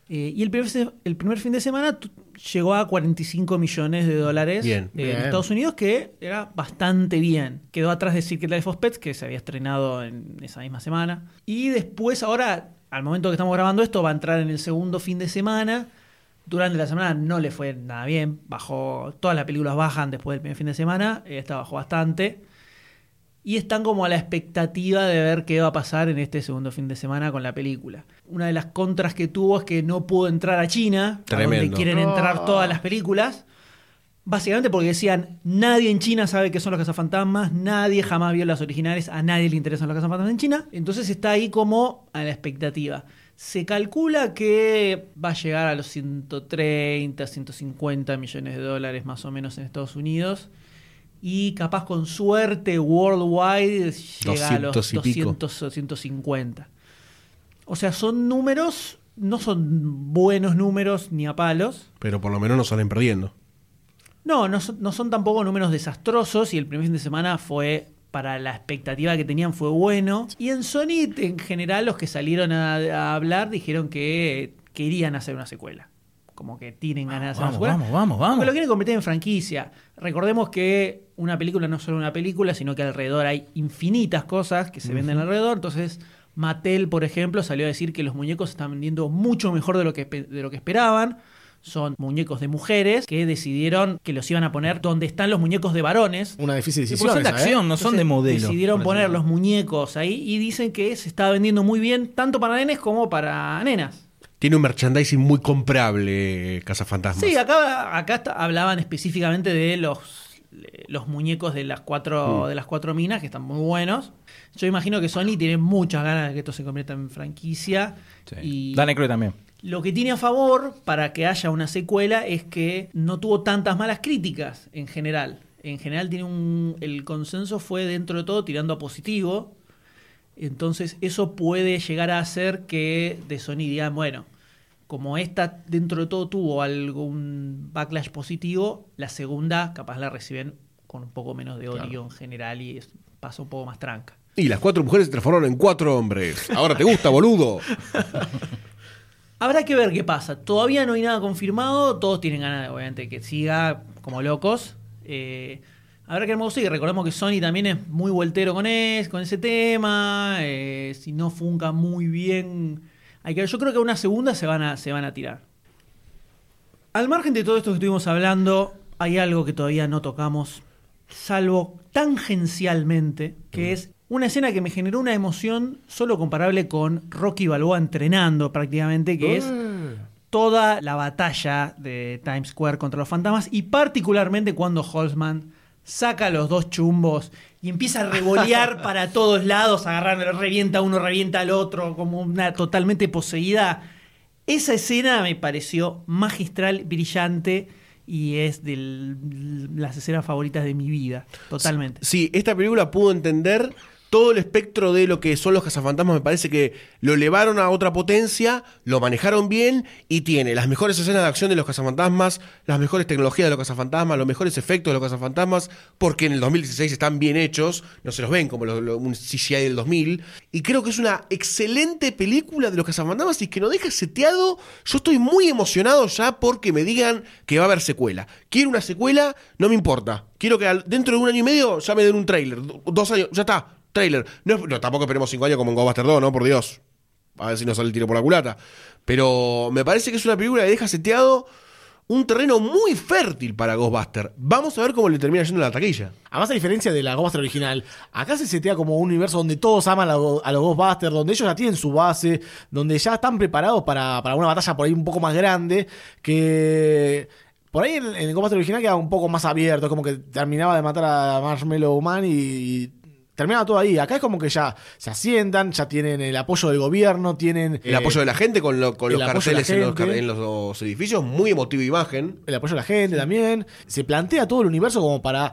eh, y el primer, el primer fin de semana llegó a 45 millones de dólares Bien. eh, Bien. en Estados Unidos, que era bastante bien. Quedó atrás de Secret Life of Pets, que se había estrenado en esa misma semana. Y después, ahora, al momento que estamos grabando esto, va a entrar en el segundo fin de semana. Durante la semana no le fue nada bien. Bajó, todas las películas bajan después del primer fin de semana. Esta bajó bastante. Y están como a la expectativa de ver qué va a pasar en este segundo fin de semana con la película. Una de las contras que tuvo es que no pudo entrar a China, a donde quieren entrar todas las películas. Básicamente porque decían, nadie en China sabe qué son los cazafantasmas, nadie jamás vio las originales, a nadie le interesan los cazafantasmas en China. Entonces está ahí como a la expectativa. Se calcula que va a llegar a los 130, 150 millones de dólares más o menos en Estados Unidos. Y capaz con suerte, worldwide, llega a los 200 y pico. 200 o 150. O sea, son números no son buenos números ni a palos. Pero por lo menos no salen perdiendo. No, no no son tampoco números desastrosos y el primer fin de semana fue para la expectativa que tenían fue bueno. Y en Sony, en general, los que salieron a, a hablar dijeron que querían hacer una secuela. Como que tienen ganas de hacer Vamos, una secuela. vamos, vamos, vamos. Porque lo quieren convertir en franquicia. Recordemos que una película no es solo una película, sino que alrededor hay infinitas cosas que se venden alrededor. Entonces, Mattel, por ejemplo, salió a decir que los muñecos están vendiendo mucho mejor de lo que, de lo que esperaban. Son muñecos de mujeres que decidieron que los iban a poner donde están los muñecos de varones. Una difícil decisión. porque son de esa, ¿eh? acción, no son de modelo. Decidieron poner los muñecos ahí y dicen que se está vendiendo muy bien, tanto para nenes como para nenas. Tiene un merchandising muy comprable, Casa Fantasmas. Sí, acá, acá está- hablaban específicamente de los, los muñecos de las cuatro Mm. de las cuatro minas, que están muy buenos. Yo imagino que Sony tiene muchas ganas de que esto se convierta en franquicia. Y Dan Aykroyd también. Lo que tiene a favor para que haya una secuela es que no tuvo tantas malas críticas en general. En general tiene un, el consenso fue dentro de todo tirando a positivo. Entonces eso puede llegar a hacer que de Sony digan, bueno, como esta dentro de todo tuvo algún backlash positivo, la segunda capaz la reciben con un poco menos de odio en general y es, pasa un poco más tranca. Y las cuatro mujeres se transformaron en cuatro hombres. Ahora te gusta, boludo. <laughs> Habrá que ver qué pasa. Todavía no hay nada confirmado. Todos tienen ganas, obviamente, que siga como locos. Eh, habrá que ver cómo sigue. Recordemos que Sony también es muy voltero con, es, con ese tema. Eh, si no funca muy bien. Hay que ver. Yo creo que una segunda se van a, se van a tirar. Al margen de todo esto que estuvimos hablando, hay algo que todavía no tocamos, salvo tangencialmente, que es una escena que me generó una emoción solo comparable con Rocky Balboa entrenando prácticamente, que es toda la batalla de Times Square contra los fantasmas y particularmente cuando Holzman saca los dos chumbos y empieza a revolear <laughs> para todos lados, agarrándolo, revienta uno, revienta al otro, como una totalmente poseída. Esa escena me pareció magistral, brillante y es de las escenas favoritas de mi vida, totalmente. Sí, esta película pudo entender todo el espectro de lo que son los cazafantasmas. Me parece que lo elevaron a otra potencia, lo manejaron bien y tiene las mejores escenas de acción de los cazafantasmas, las mejores tecnologías de los cazafantasmas, los mejores efectos de los cazafantasmas, porque en el 2016 están bien hechos, no se los ven como lo- lo- un CGI del 2000. Y creo que es una excelente película de los cazafantasmas y que nos deja seteado. Yo estoy muy emocionado ya porque me digan que va a haber secuela. Quiero una secuela, no me importa. Quiero que dentro de un año y medio ya me den un tráiler. Do- Dos años, ya está, tráiler. No, tampoco esperemos cinco años como en Ghostbusters 2, ¿no? Por Dios. A ver si nos sale el tiro por la culata. Pero me parece que es una película que deja seteado un terreno muy fértil para Ghostbuster. Vamos a ver cómo le termina yendo la taquilla. Además, a diferencia de la Ghostbuster original, acá se setea como un universo donde todos aman a, lo- a los Ghostbusters, donde ellos ya tienen su base, donde ya están preparados para, para una batalla por ahí un poco más grande, que por ahí en, en el Ghostbuster original quedaba un poco más abierto, como que terminaba de matar a Marshmallow Man y terminaba todo ahí. Acá es como que ya se asientan, ya tienen el apoyo del gobierno, tienen... El eh, apoyo de la gente con, lo- con el los carteles en los, en edificios, muy emotiva imagen. el apoyo de la gente también. Se plantea todo el universo como para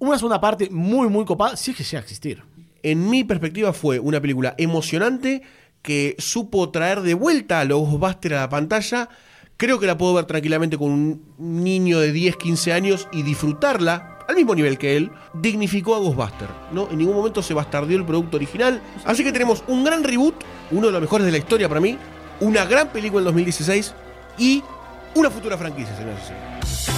una segunda parte muy, muy copada, si es que llega a existir. En mi perspectiva fue una película emocionante que supo traer de vuelta a los Ghostbusters a la pantalla. Creo que la puedo ver tranquilamente con un niño de 10, 15 años y disfrutarla al mismo nivel que él. Dignificó a Ghostbusters, ¿no? En ningún momento se bastardió el producto original. Así que tenemos un gran reboot, uno de los mejores de la historia para mí, una gran película en 2016 y una futura franquicia, señores y señores.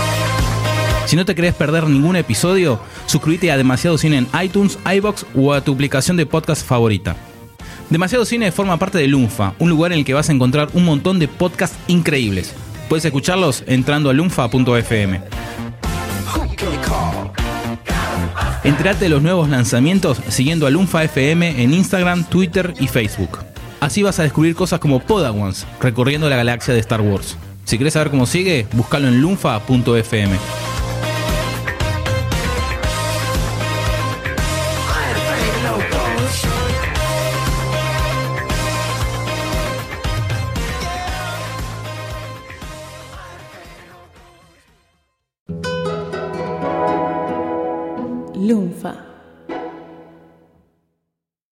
Si no te querés perder ningún episodio, suscríbete a Demasiado Cine en iTunes, iBox o a tu aplicación de podcast favorita. Demasiado Cine forma parte de Lunfa, un lugar en el que vas a encontrar un montón de podcasts increíbles. Puedes escucharlos entrando a lunfa.fm. Entrate de los nuevos lanzamientos siguiendo a Lunfa FM en Instagram, Twitter y Facebook. Así vas a descubrir cosas como Podawans, recorriendo la galaxia de Star Wars. Si querés saber cómo sigue, búscalo en lunfa.fm.